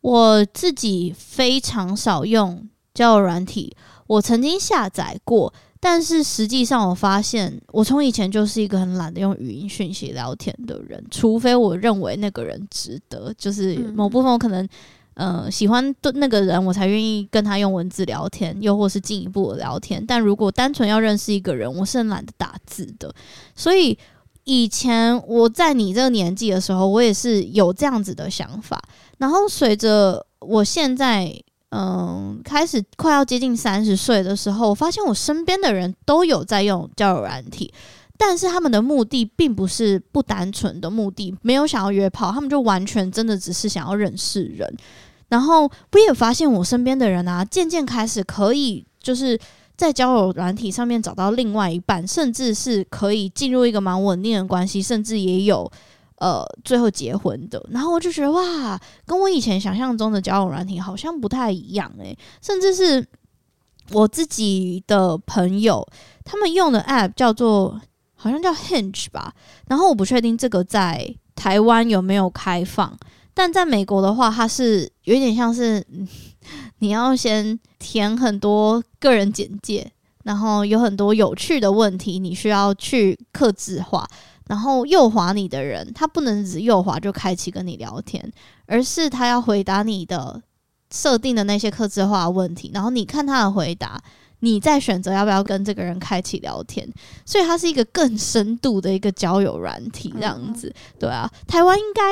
我自己非常少用交友软体，我曾经下载过，但是实际上我发现，我从以前就是一个很懒得用语音讯息聊天的人，除非我认为那个人值得，就是某部分我可能。呃，喜欢的那个人，我才愿意跟他用文字聊天，又或是进一步的聊天。但如果单纯要认识一个人，我是很懒得打字的。所以以前我在你这个年纪的时候，我也是有这样子的想法。然后随着我现在，嗯、开始快要接近三十岁的时候，我发现我身边的人都有在用交友软体。但是他们的目的并不是不单纯的目的，没有想要约炮，他们就完全真的只是想要认识人。然后我也发现我身边的人啊，渐渐开始可以就是在交友软体上面找到另外一半，甚至是可以进入一个蛮稳定的关系，甚至也有呃最后结婚的。然后我就觉得哇，跟我以前想象中的交友软体好像不太一样诶，甚至是我自己的朋友他们用的 App 叫做。好像叫 Hinge 吧，然后我不确定这个在台湾有没有开放，但在美国的话，它是有点像是你要先填很多个人简介，然后有很多有趣的问题，你需要去刻字化，然后右滑你的人，他不能只右滑就开启跟你聊天，而是他要回答你的设定的那些客制化问题，然后你看他的回答。你再选择要不要跟这个人开启聊天，所以它是一个更深度的一个交友软体，这样子，对啊。台湾应该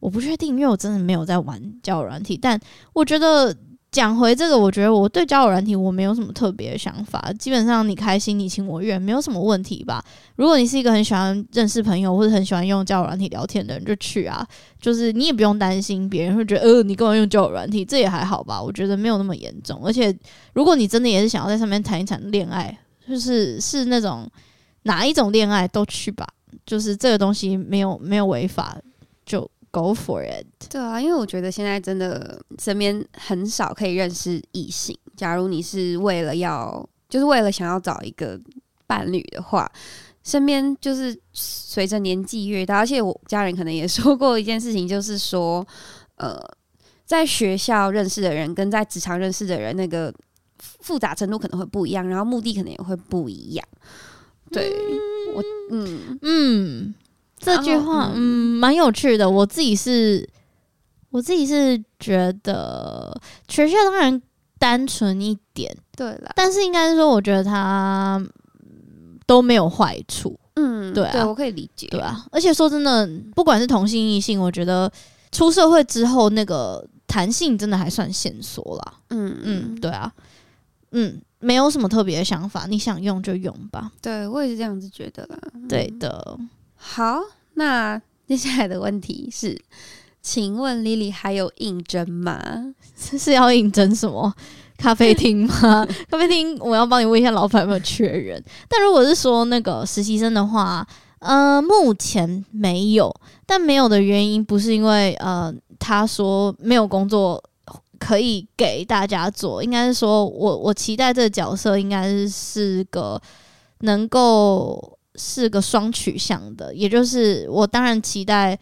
我不确定，因为我真的没有在玩交友软体，但我觉得。讲回这个，我觉得我对交友软体我没有什么特别的想法。基本上你开心你情我愿，没有什么问题吧。如果你是一个很喜欢认识朋友或者很喜欢用交友软体聊天的人，就去啊。就是你也不用担心别人会觉得，呃，你跟我用交友软体，这也还好吧。我觉得没有那么严重。而且如果你真的也是想要在上面谈一谈恋爱，就是是那种哪一种恋爱都去吧。就是这个东西没有没有违法。Go for it！对啊，因为我觉得现在真的身边很少可以认识异性。假如你是为了要，就是为了想要找一个伴侣的话，身边就是随着年纪越大，而且我家人可能也 (laughs) 说过一件事情，就是说，呃，在学校认识的人跟在职场认识的人，那个复杂程度可能会不一样，然后目的可能也会不一样。对，嗯、我，嗯嗯。这句话，嗯，蛮有趣的。我自己是，我自己是觉得学校当然单纯一点，对了，但是应该是说，我觉得它都没有坏处，嗯，对啊，对，我可以理解，对啊。而且说真的，不管是同性异性，我觉得出社会之后，那个弹性真的还算线索啦。嗯嗯，对啊，嗯，没有什么特别的想法，你想用就用吧。对，我也是这样子觉得啦。对的。好，那接下来的问题是，请问 Lily 还有应征吗？(laughs) 是要应征什么咖啡厅吗？(laughs) 咖啡厅，我要帮你问一下老板有没有缺人。但如果是说那个实习生的话，呃，目前没有。但没有的原因不是因为呃，他说没有工作可以给大家做，应该是说我我期待这个角色应该是是个能够。是个双取向的，也就是我当然期待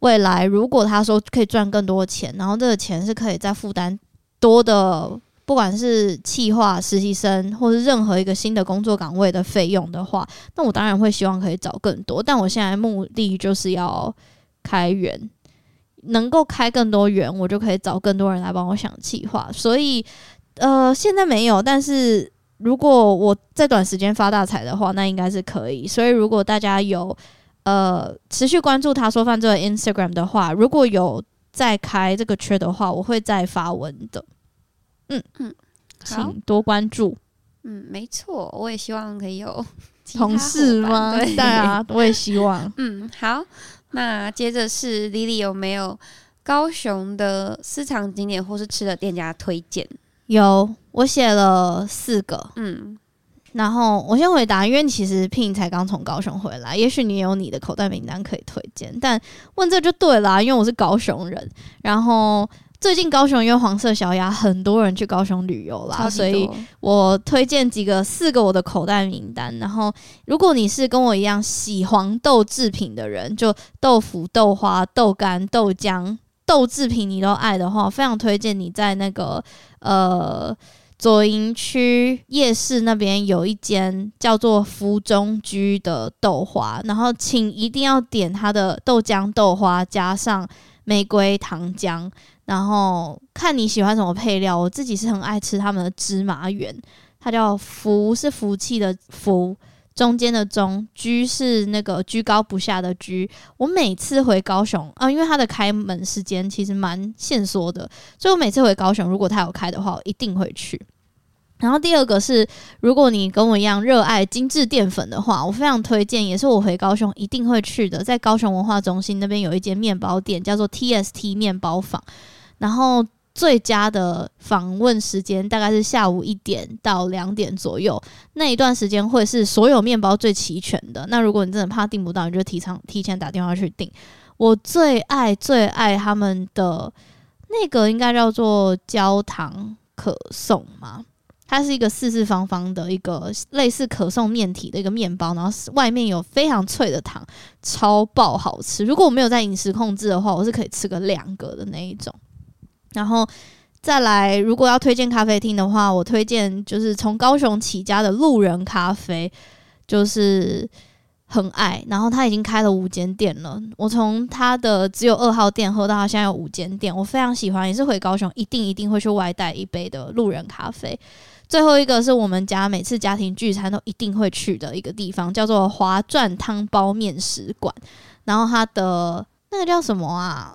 未来，如果他说可以赚更多钱，然后这个钱是可以再负担多的，不管是企划实习生或是任何一个新的工作岗位的费用的话，那我当然会希望可以找更多。但我现在目的就是要开源，能够开更多源，我就可以找更多人来帮我想企划。所以，呃，现在没有，但是。如果我在短时间发大财的话，那应该是可以。所以如果大家有呃持续关注他说犯罪的 Instagram 的话，如果有再开这个缺的话，我会再发文的。嗯嗯，请多关注。嗯，没错，我也希望可以有 (laughs) 同事吗？对啊，我也希望。(laughs) 嗯，好。那接着是 Lily 有没有高雄的私藏景点或是吃的店家推荐？有，我写了四个，嗯，然后我先回答，因为其实 Pin 才刚从高雄回来，也许你有你的口袋名单可以推荐，但问这就对啦，因为我是高雄人，然后最近高雄因为黄色小鸭，很多人去高雄旅游啦，所以我推荐几个四个我的口袋名单，然后如果你是跟我一样喜黄豆制品的人，就豆腐、豆花、豆干、豆浆。豆制品你都爱的话，非常推荐你在那个呃左营区夜市那边有一间叫做福中居的豆花，然后请一定要点它的豆浆豆花加上玫瑰糖浆，然后看你喜欢什么配料。我自己是很爱吃他们的芝麻圆，它叫福是福气的福，中间的中，居是那个居高不下的居。我每次回高雄啊，因为它的开门时间其实蛮限缩的，所以我每次回高雄，如果它有开的话，我一定会去。然后第二个是，如果你跟我一样热爱精致淀粉的话，我非常推荐，也是我回高雄一定会去的，在高雄文化中心那边有一间面包店，叫做 TST 面包坊。然后最佳的访问时间大概是下午一点到两点左右，那一段时间会是所有面包最齐全的。那如果你真的怕订不到，你就提前提前打电话去订。我最爱最爱他们的那个，应该叫做焦糖可颂吗？它是一个四四方方的一个类似可颂面体的一个面包，然后外面有非常脆的糖，超爆好吃。如果我没有在饮食控制的话，我是可以吃个两个的那一种。然后再来，如果要推荐咖啡厅的话，我推荐就是从高雄起家的路人咖啡，就是很爱。然后他已经开了五间店了，我从他的只有二号店喝到他现在有五间店，我非常喜欢，也是回高雄一定一定会去外带一杯的路人咖啡。最后一个是我们家每次家庭聚餐都一定会去的一个地方，叫做华转汤包面食馆。然后它的那个叫什么啊？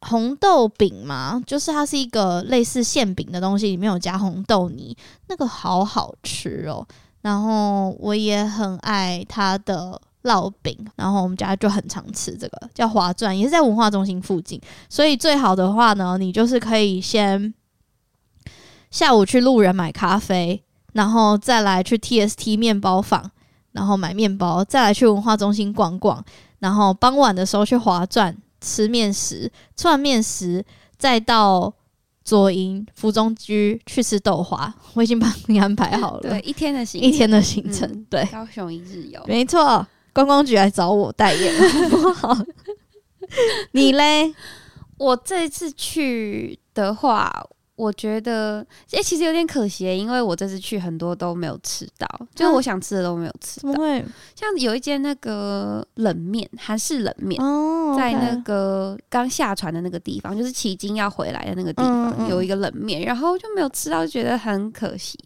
红豆饼嘛，就是它是一个类似馅饼的东西，里面有加红豆泥，那个好好吃哦。然后我也很爱它的烙饼，然后我们家就很常吃这个，叫华钻，也是在文化中心附近。所以最好的话呢，你就是可以先。下午去路人买咖啡，然后再来去 TST 面包坊，然后买面包，再来去文化中心逛逛，然后傍晚的时候去华钻吃面食，吃完面食再到左营福中居去吃豆花。我已经帮你安排好了，对，一天的行一天的行程，嗯、对，高雄一日游，没错，观光局来找我代言，好，(laughs) 你嘞？我这次去的话。我觉得，哎、欸，其实有点可惜，因为我这次去很多都没有吃到，啊、就是我想吃的都没有吃到。像有一间那个冷面，韩式冷面，在那个刚下船的那个地方，就是旗津要回来的那个地方，嗯、有一个冷面，然后就没有吃到，就觉得很可惜。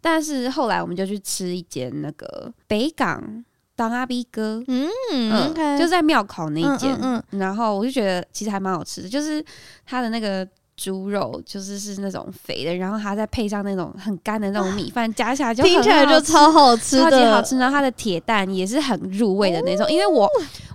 但是后来我们就去吃一间那个北港当阿 B 哥，嗯，嗯、就在庙口那一间，嗯嗯嗯、然后我就觉得其实还蛮好吃的，就是它的那个。猪肉就是是那种肥的，然后它再配上那种很干的那种米饭，加起来就听起来就超好吃，超级好吃。然后它的铁蛋也是很入味的那种，因为我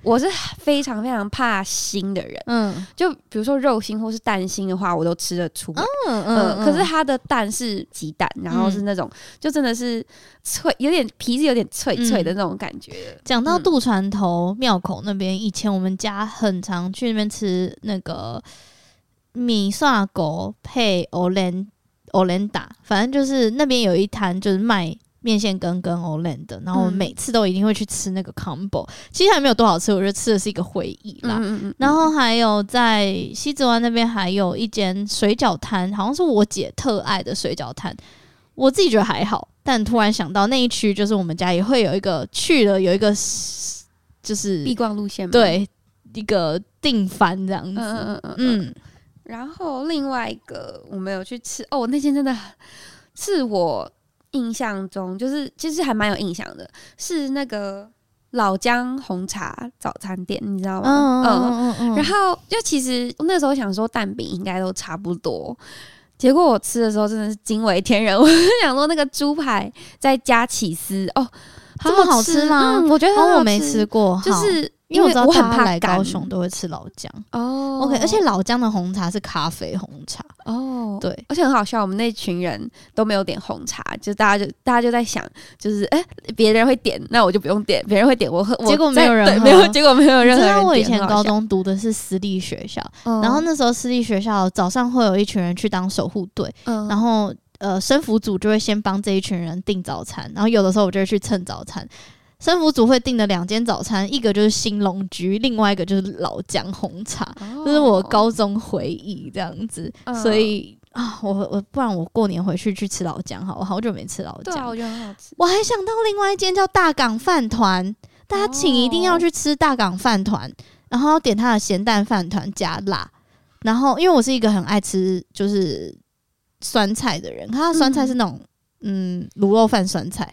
我是非常非常怕腥的人，嗯，就比如说肉腥或是蛋腥的话，我都吃得出来，嗯嗯。可是它的蛋是鸡蛋，然后是那种就真的是脆，有点皮是有点脆脆的那种感觉。讲到渡船头庙口那边，以前我们家很常去那边吃那个。米萨狗配欧兰欧兰达，反正就是那边有一摊就是卖面线羹跟欧兰的，然后我每次都一定会去吃那个 combo，其实还没有多好吃，我觉得吃的是一个回忆啦。嗯嗯嗯，然后还有在西子湾那边还有一间水饺摊，好像是我姐特爱的水饺摊，我自己觉得还好，但突然想到那一区就是我们家也会有一个去了有一个就是必逛路线，对，一个定番这样子，嗯嗯嗯。嗯。嗯然后另外一个我没有去吃哦，那间真的是我印象中就是其实还蛮有印象的，是那个老姜红茶早餐店，你知道吗？嗯嗯嗯。然后就其实那时候想说蛋饼应该都差不多，结果我吃的时候真的是惊为天人。(laughs) 我就想说那个猪排再加起司哦，这么好吃吗？嗯，我觉得我没吃过，就是。因为我知道大家来高雄都会吃老姜哦，OK，而且老姜的红茶是咖啡红茶哦，对，而且很好笑，我们那群人都没有点红茶，就大家就大家就在想，就是哎，别人会点，那我就不用点，别人会点我喝，结果没有人没有，结果没有任何人。因为我以前高中读的是私立学校，然后那时候私立学校早上会有一群人去当守护队，然后呃，生服组就会先帮这一群人订早餐，然后有的时候我就会去蹭早餐。生辅组会订的两间早餐，一个就是兴隆居，另外一个就是老姜红茶，这、哦、是我高中回忆这样子。嗯、所以啊，我我不然我过年回去去吃老姜好，我好久没吃老姜，对啊，我觉得很好吃。我还想到另外一间叫大港饭团，大家请一定要去吃大港饭团，然后点它的咸蛋饭团加辣。然后因为我是一个很爱吃就是酸菜的人，它的酸菜是那种嗯卤肉饭酸菜，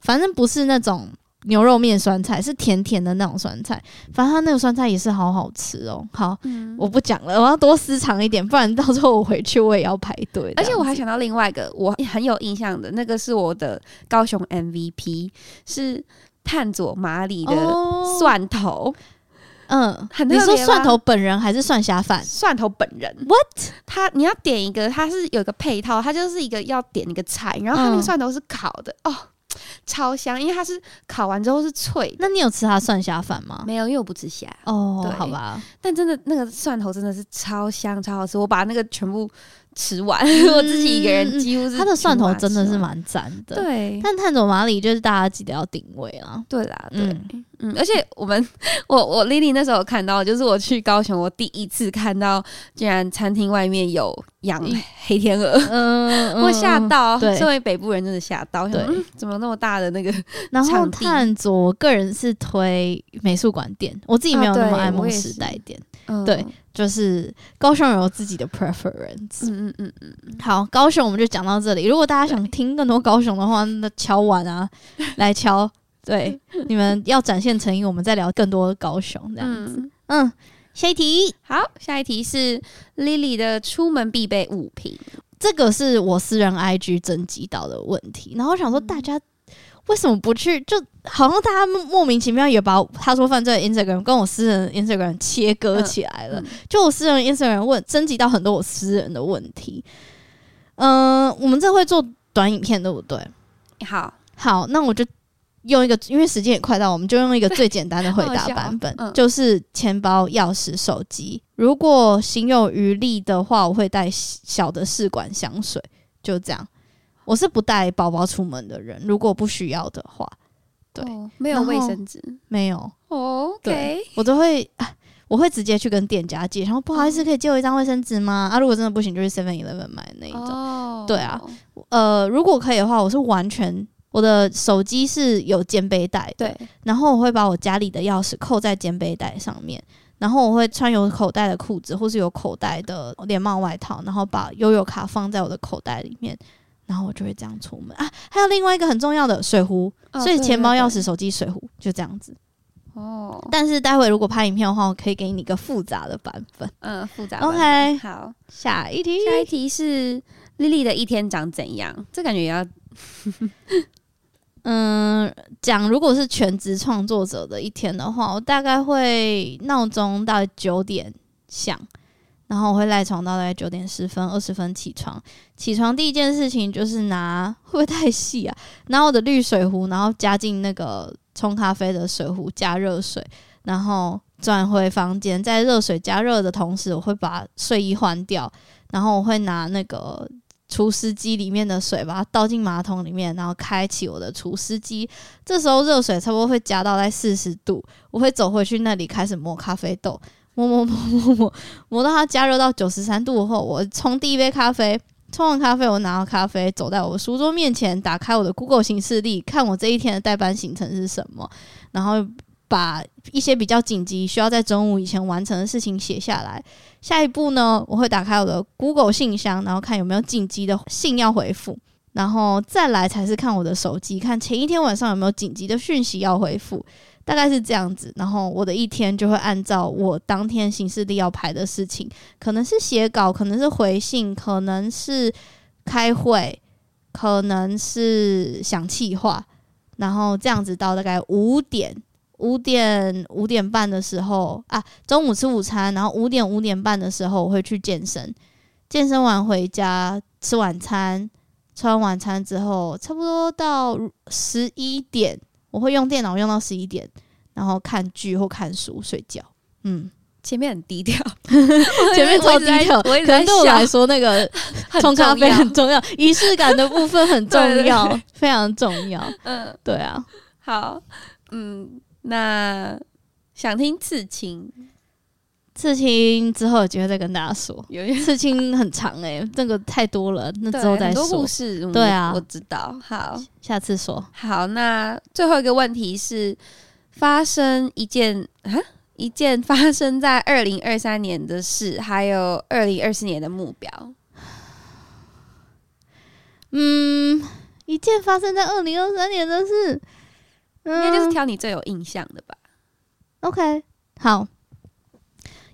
反正不是那种。牛肉面酸菜是甜甜的那种酸菜，反正它那个酸菜也是好好吃哦。好，嗯、我不讲了，我要多私藏一点，不然到时候我回去我也要排队。而且我还想到另外一个我很有印象的那个是我的高雄 MVP，是探佐麻里的蒜头。哦、嗯，很你说蒜头本人还是蒜虾饭？蒜头本人？What？他你要点一个，它是有一个配套，它就是一个要点一个菜，然后它那个蒜头是烤的、嗯、哦。超香，因为它是烤完之后是脆。那你有吃它蒜虾饭吗？没有，因为我不吃虾。哦，对好吧。但真的那个蒜头真的是超香，超好吃。我把那个全部吃完，嗯、(laughs) 我自己一个人几乎是。它的蒜头真的是蛮赞的。对。但探佐马里就是大家记得要定位啊。对啦，对。嗯嗯，而且我们，(laughs) 我我 Lily 那时候有看到，就是我去高雄，我第一次看到，竟然餐厅外面有养黑天鹅，嗯，我吓到，对，作为北部人真的吓到，对，怎么那么大的那个？然后探佐，我个人是推美术馆店，我自己没有那么爱梦时代店，对，就是高雄有自己的 preference，嗯嗯嗯嗯。好，高雄我们就讲到这里，如果大家想听更多高雄的话，那敲碗啊，(laughs) 来敲。对，你们要展现诚意，我们再聊更多的高雄这样子。嗯，嗯，下一题，好，下一题是 Lily 的出门必备物品。这个是我私人 IG 征集到的问题，然后我想说大家为什么不去？就好像大家莫名其妙也把他说犯罪的 Instagram 跟我私人 Instagram 切割起来了。嗯嗯、就我私人 Instagram 问征集到很多我私人的问题。嗯、呃，我们这会做短影片对不对？好，好，那我就。用一个，因为时间也快到，我们就用一个最简单的回答版本，(laughs) 嗯、就是钱包、钥匙、手机。如果行有余力的话，我会带小的试管香水，就这样。我是不带包包出门的人，如果不需要的话，对，哦、没有卫生纸，没有。哦、OK，我都会，(laughs) 我会直接去跟店家借，然后不好意思，可以借我一张卫生纸吗？啊，如果真的不行，就是 Seven Eleven 买的那一种。哦、对啊，呃，如果可以的话，我是完全。我的手机是有肩背带的，对，然后我会把我家里的钥匙扣在肩背带上面，然后我会穿有口袋的裤子或是有口袋的连帽外套，然后把悠悠卡放在我的口袋里面，然后我就会这样出门啊。还有另外一个很重要的水壶，哦、所以钱包、钥匙、手机、水壶就这样子。哦，但是待会如果拍影片的话，我可以给你一个复杂的版本。嗯，复杂。OK，好，下一题，下一题是 Lily 的一天长怎样？这感觉也要。(laughs) 嗯，讲如果是全职创作者的一天的话，我大概会闹钟到九点响，然后我会赖床到大概九点十分、二十分起床。起床第一件事情就是拿，会不会太细啊？(laughs) 拿我的滤水壶，然后加进那个冲咖啡的水壶，加热水，然后转回房间，在热水加热的同时，我会把睡衣换掉，然后我会拿那个。除湿机里面的水，把它倒进马桶里面，然后开启我的除湿机。这时候热水差不多会加到在四十度，我会走回去那里开始磨咖啡豆，磨磨磨磨磨，磨到它加热到九十三度后，我冲第一杯咖啡。冲完咖啡，我拿到咖啡，走在我书桌面前，打开我的 Google 行事历，看我这一天的代班行程是什么，然后。把一些比较紧急需要在中午以前完成的事情写下来。下一步呢，我会打开我的 Google 信箱，然后看有没有紧急的信要回复，然后再来才是看我的手机，看前一天晚上有没有紧急的讯息要回复，大概是这样子。然后我的一天就会按照我当天行事历要排的事情，可能是写稿，可能是回信，可能是开会，可能是想气话，然后这样子到大概五点。五点五点半的时候啊，中午吃午餐，然后五点五点半的时候我会去健身，健身完回家吃晚餐，吃完晚餐之后差不多到十一点，我会用电脑用到十一点，然后看剧或看书睡觉。嗯，前面很低调，(laughs) 前面超低调，可能对我来说那个 (laughs) 冲咖啡很重要，仪式感的部分很重要，非常重要。(laughs) 嗯，对啊，好，嗯。那想听刺青，刺青之后有机会再跟大家说。有刺青很长哎、欸，这个太多了，那之后再说。故事，对啊，我知道。好，下次说。好，那最后一个问题是，发生一件啊，一件发生在二零二三年的事，还有二零二四年的目标。嗯，一件发生在二零二三年的事，应该就是挑你最有印象的吧。OK，好。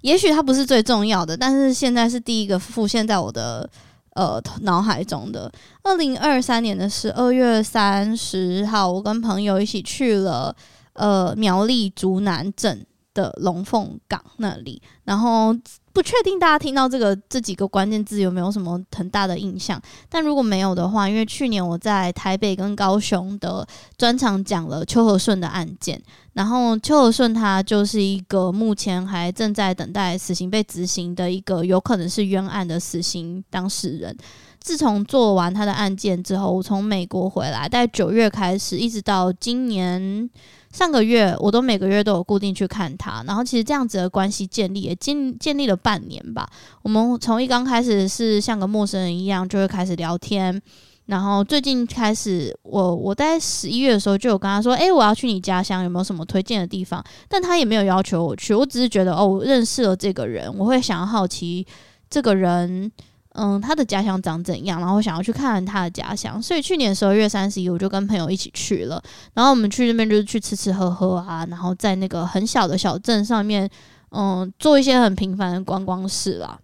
也许它不是最重要的，但是现在是第一个浮现在我的呃脑海中的。二零二三年的十二月三十号，我跟朋友一起去了呃苗栗竹南镇的龙凤港那里，然后。不确定大家听到这个这几个关键字有没有什么很大的印象？但如果没有的话，因为去年我在台北跟高雄的专场讲了邱和顺的案件，然后邱和顺他就是一个目前还正在等待死刑被执行的一个有可能是冤案的死刑当事人。自从做完他的案件之后，我从美国回来，在九月开始，一直到今年。上个月我都每个月都有固定去看他，然后其实这样子的关系建立也建建立了半年吧。我们从一刚开始是像个陌生人一样，就会开始聊天，然后最近开始我我在十一月的时候就有跟他说，诶、我要去你家乡，有没有什么推荐的地方？但他也没有要求我去，我只是觉得哦，我认识了这个人，我会想要好奇这个人。嗯，他的家乡长怎样？然后想要去看看他的家乡，所以去年十二月三十一，我就跟朋友一起去了。然后我们去那边就是去吃吃喝喝啊，然后在那个很小的小镇上面，嗯，做一些很平凡的观光事啦。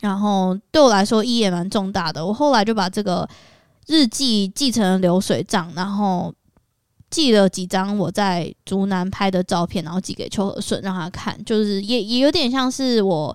然后对我来说意义也蛮重大的。我后来就把这个日记记成流水账，然后寄了几张我在竹南拍的照片，然后寄给邱和顺让他看，就是也也有点像是我。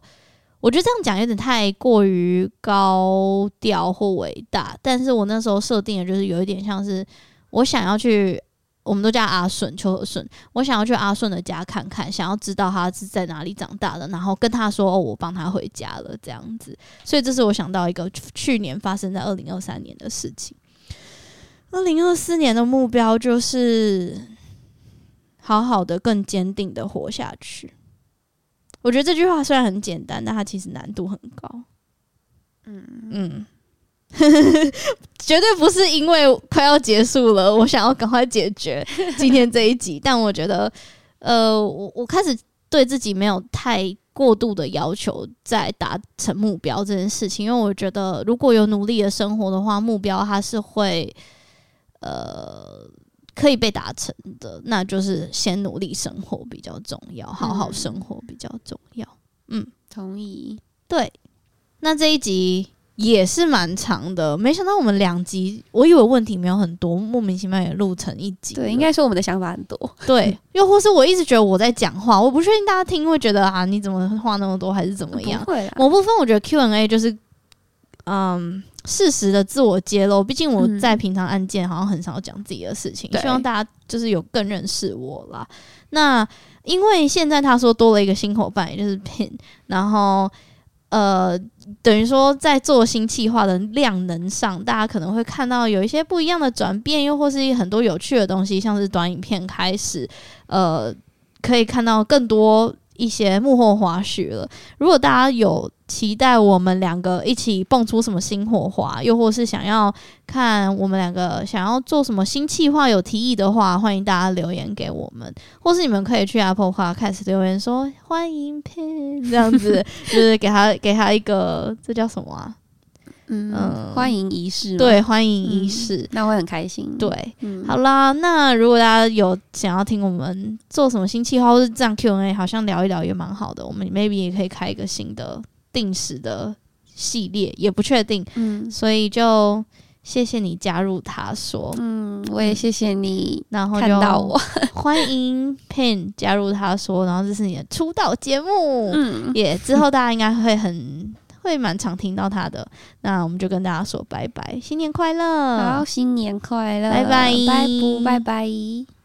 我觉得这样讲有点太过于高调或伟大，但是我那时候设定的就是有一点像是我想要去，我们都叫阿顺邱和顺，我想要去阿顺的家看看，想要知道他是在哪里长大的，然后跟他说哦，我帮他回家了这样子，所以这是我想到一个去年发生在二零二三年的事情。二零二四年的目标就是好好的、更坚定的活下去。我觉得这句话虽然很简单，但它其实难度很高。嗯嗯，(laughs) 绝对不是因为快要结束了，我想要赶快解决 (laughs) 今天这一集。但我觉得，呃，我我开始对自己没有太过度的要求，在达成目标这件事情，因为我觉得如果有努力的生活的话，目标它是会，呃。可以被达成的，那就是先努力生活比较重要，好好生活比较重要。嗯，同意。对，那这一集也是蛮长的，没想到我们两集，我以为问题没有很多，莫名其妙也录成一集。对，应该说我们的想法很多。对，(laughs) 又或是我一直觉得我在讲话，我不确定大家听会觉得啊，你怎么话那么多，还是怎么样？不会啦。某部分我觉得 Q&A 就是，嗯。适时的自我揭露，毕竟我在平常案件好像很少讲自己的事情，嗯，希望大家就是有更认识我啦。那因为现在他说多了一个新伙伴，也就是 Pin，然后呃，等于说在做新企划的量能上，大家可能会看到有一些不一样的转变，又或是很多有趣的东西，像是短影片开始，呃，可以看到更多。一些幕后花絮了。如果大家有期待我们两个一起蹦出什么新火花，又或是想要看我们两个想要做什么新计划有提议的话，欢迎大家留言给我们，或是你们可以去 Apple Podcast 留言说欢迎 Pin 这样子，(laughs) 就是给他给他一个这叫什么啊？嗯，嗯，欢迎仪式，对，欢迎仪式，嗯，那会很开心。对，嗯，好啦，那如果大家有想要听我们做什么新计划，或是这样 Q&A，好像聊一聊也蛮好的。我们 maybe 也可以开一个新的定时的系列，也不确定。嗯，所以就谢谢你加入他说，嗯，我也谢谢你，然后就看到我，(laughs) 欢迎 Pin 加入他说，然后这是你的出道节目，嗯，也之后大家应该会很。会蛮常听到他的，那我们就跟大家说拜拜，新年快乐！好，新年快乐，拜拜，拜不拜拜。